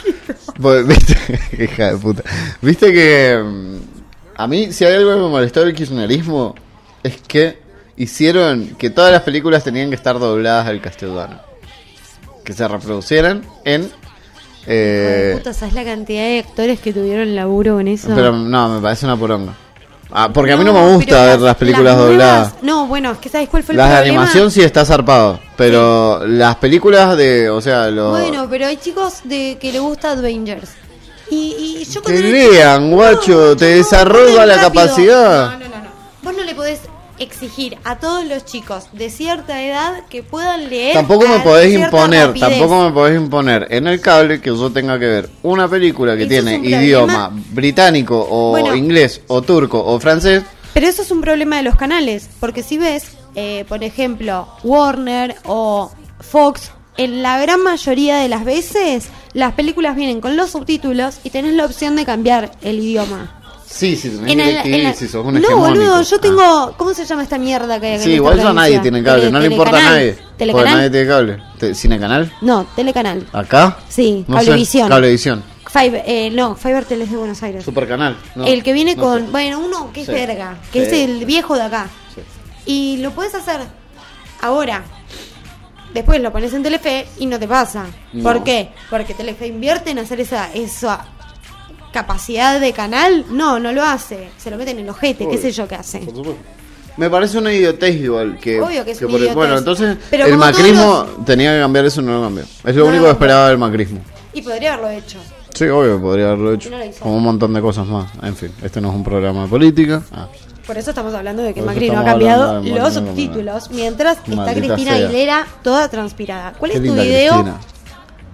Pues, ¿Viste? (laughs) Hija de puta. Viste que mm, a mí si hay algo que me molestó del kirchnerismo es que hicieron que todas las películas tenían que estar dobladas al castellano. Que se reproducieran en... eh,
Puta, ¿sabes la cantidad de actores que tuvieron laburo con eso?
pero no, me parece una poronga. Ah, porque a mí no me gusta ver las películas dobladas.
No, bueno, es que ¿sabes cuál fue el
Las de
problema?
animación sí está zarpado, pero las películas de, o sea, los...
Bueno, pero hay chicos de que le gusta Avengers. Y, y yo
Que lean, guacho, te desarrolla la
rápido.
capacidad.
No, no, no, no. Vos no le podés exigir a todos los chicos de cierta edad que puedan leer.
Tampoco me podés imponer,
rapidez.
tampoco me podés imponer en el cable que yo tenga que ver una película que tiene idioma
problema.
británico o
Bueno.
inglés o turco o francés.
Pero eso es un problema de los canales, porque si ves, eh, por ejemplo, Warner o Fox, en la gran mayoría de las veces las películas vienen con los subtítulos y tenés la opción de cambiar el idioma.
Sí, sí, tenés
En el-
DirecTV,
en la-
si sos un
no, boludo, yo
Ah.
tengo... ¿Cómo se llama esta mierda que hay
Sí, igual ya nadie tiene cable,
Tele-
no le importa a
Telecanal.
nadie. Porque
¿Telecanal?
nadie tiene cable. Te- ¿Cinecanal?
No, Telecanal.
¿Acá?
Sí,
No sé,
Cablevisión.
Cablevisión.
Fiber, eh, no, Fiber Tele es de Buenos Aires.
Supercanal. no,
el que viene
no
con,
sé.
bueno, uno que es
Sí.
verga, que
Sí.
es el viejo de acá.
Sí.
Y lo puedes hacer ahora. Después lo pones en Telefe y no te pasa.
No.
¿Por qué? Porque Telefe invierte en hacer esa, esa capacidad de canal. No, no lo hace. Se lo meten en el ojete, qué sé yo qué hace.
Me parece una idiotez igual que,
Obvio que es una idiotez.
bueno entonces
Pero
el macrismo tenía que cambiar eso y no lo cambió es lo
No
único que esperaba del macrismo
Y podría haberlo hecho.
sí obvio podría haberlo hecho
no
como un montón de cosas más en fin este no es un programa de política Ah.
Por eso estamos hablando de que Macri no ha cambiado
Macri
los subtítulos, mientras está Cristina
sea.
Aguilera toda transpirada. ¿Cuál
Qué
es tu video
Cristina.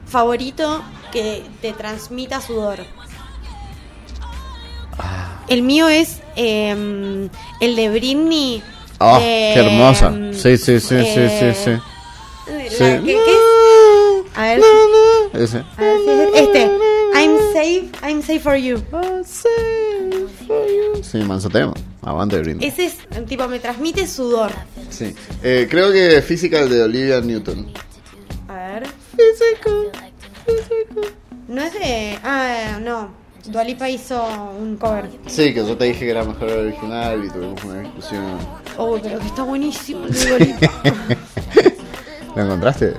favorito que te transmita sudor?
Ah.
El mío es eh, el de Britney.
Ah,
eh,
qué hermosa sí sí sí sí sí sí Sí.
¿qué- qué es? A ver,
ese
a ver si es este. I'm safe, I'm safe for you.
sí manso tema aguante brindis
Ese es, tipo, me transmite sudor.
Sí. Eh, creo que Physical de Olivia Newton.
A ver. No es de. Ah, no. Dualipa hizo un cover.
Sí, que yo te dije que era mejor el original y tuvimos una discusión.
Oh, pero que está buenísimo el de (laughs) Dua Lipa.
¿Lo encontraste?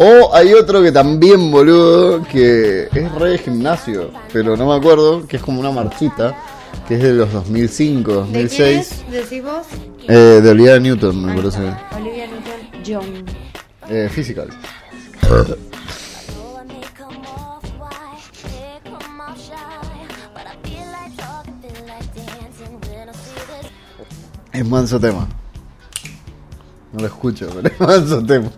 O hay otro que también, boludo, que es re de gimnasio, pero no me acuerdo, que es como una marchita, que es de los 2005,
¿De quién
2006.
es? ¿Decís vos?
Eh, de Olivia Newton, me
Ahí
parece.
Olivia Newton John.
Eh, physical. Es manso tema. No lo escucho, pero es manso tema.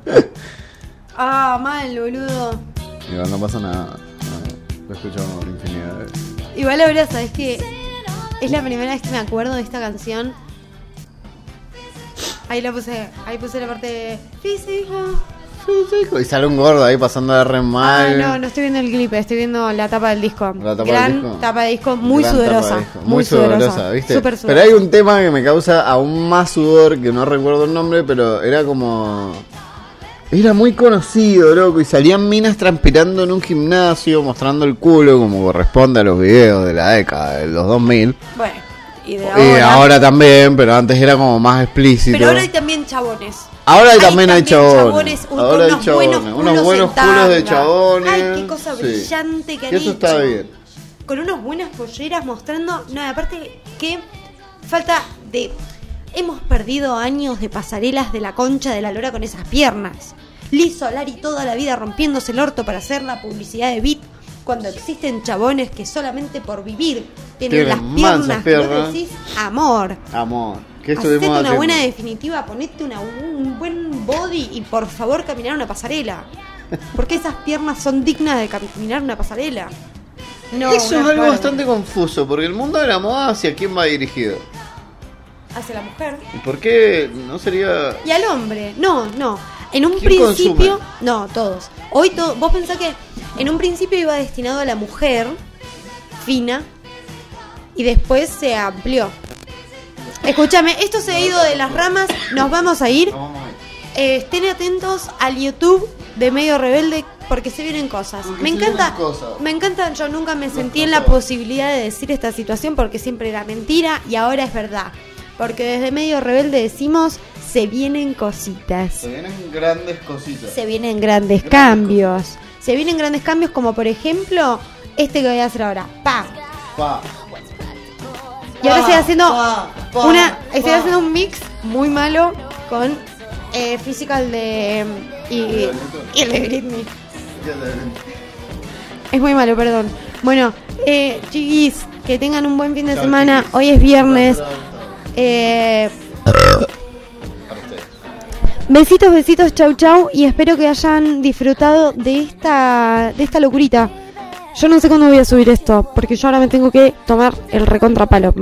Ah, mal, boludo.
Igual no pasa nada. No, lo escucho infinidad de veces.
Igual ahora, ¿sabes que Es la primera vez que me acuerdo de esta canción. Ahí la puse, ahí puse la parte de físico.
Y sale un gordo ahí pasando de re
Ah,
mal.
no, no estoy viendo el clip, estoy viendo la tapa del disco.
La tapa
Gran
del disco.
tapa de disco, muy
Gran
sudorosa.
disco.
Muy, sudorosa,
¿viste? Pero
sudorosa.
hay un tema que me causa aún más sudor, que no recuerdo el nombre, pero era como... Era muy conocido, loco, y salían minas transpirando en un gimnasio, mostrando el culo, como corresponde a los videos de la década, de los 2000.
Bueno, y de ahora.
ahora también, pero antes era como más explícito.
Pero ahora hay también chabones.
Ahora
Hay
también hay chabones.
un-
Ahora
con
hay
unos
chabones.
buenos
Unos buenos culos de chabones.
Ay, qué cosa
Sí.
brillante que han
Y eso está bien.
Con unas buenas polleras mostrando. No, aparte que falta de. Hemos perdido años de pasarelas de la concha de la lora con esas piernas. Liz Solari toda la vida rompiéndose el orto para hacer la publicidad de Beat. Cuando existen chabones que solamente por vivir tienen, las
mansas
piernas, que vos
piernas.
decís amor.
Amor. ¿Qué
Hacete una
haciendo?
buena definitiva, ponete una- un buen body y por favor caminar una pasarela. Porque esas piernas son dignas de caminar una pasarela. No,
Eso es algo bastante confuso, porque el mundo de la moda hacia quién va dirigido.
Hacia la mujer.
¿Y por qué no sería...
Y al hombre. No, no. En un
¿Quién
principio.
consume?
No, todos. Hoy to- vos pensás que en un principio iba destinado a la mujer fina y después se amplió. Escúchame, esto se ha ido de las ramas, nos vamos a ir. Eh, estén atentos al YouTube de Medio Rebelde porque se vienen cosas.
Porque
Me encanta,
cosas.
me encanta, yo nunca me sentí en la posibilidad de decir esta situación porque siempre era mentira y ahora es verdad. Porque desde Medio Rebelde decimos, se vienen cositas.
Se vienen grandes cositas.
Se vienen grandes cambios. Se vienen grandes cambios como por ejemplo este que voy a hacer ahora. Pa.
Pa.
Y ahora estoy haciendo
pa, pa,
una, estoy
pa.
haciendo un mix muy malo con eh, Physical de y, y el de Britney. Es muy malo, perdón. Bueno, eh, chiquis, que tengan un buen fin de semana. Hoy es viernes. Eh. Besitos, besitos, chau chau. Y espero que hayan disfrutado de esta, de esta locurita. Yo no sé cuándo voy a subir esto, porque yo ahora me tengo que tomar el recontrapalo.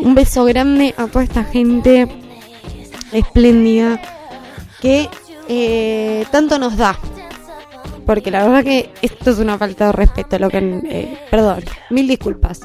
Un beso grande a toda esta gente espléndida que eh, tanto nos da. Porque la verdad que esto es una falta de respeto. Lo que, eh, perdón, mil disculpas.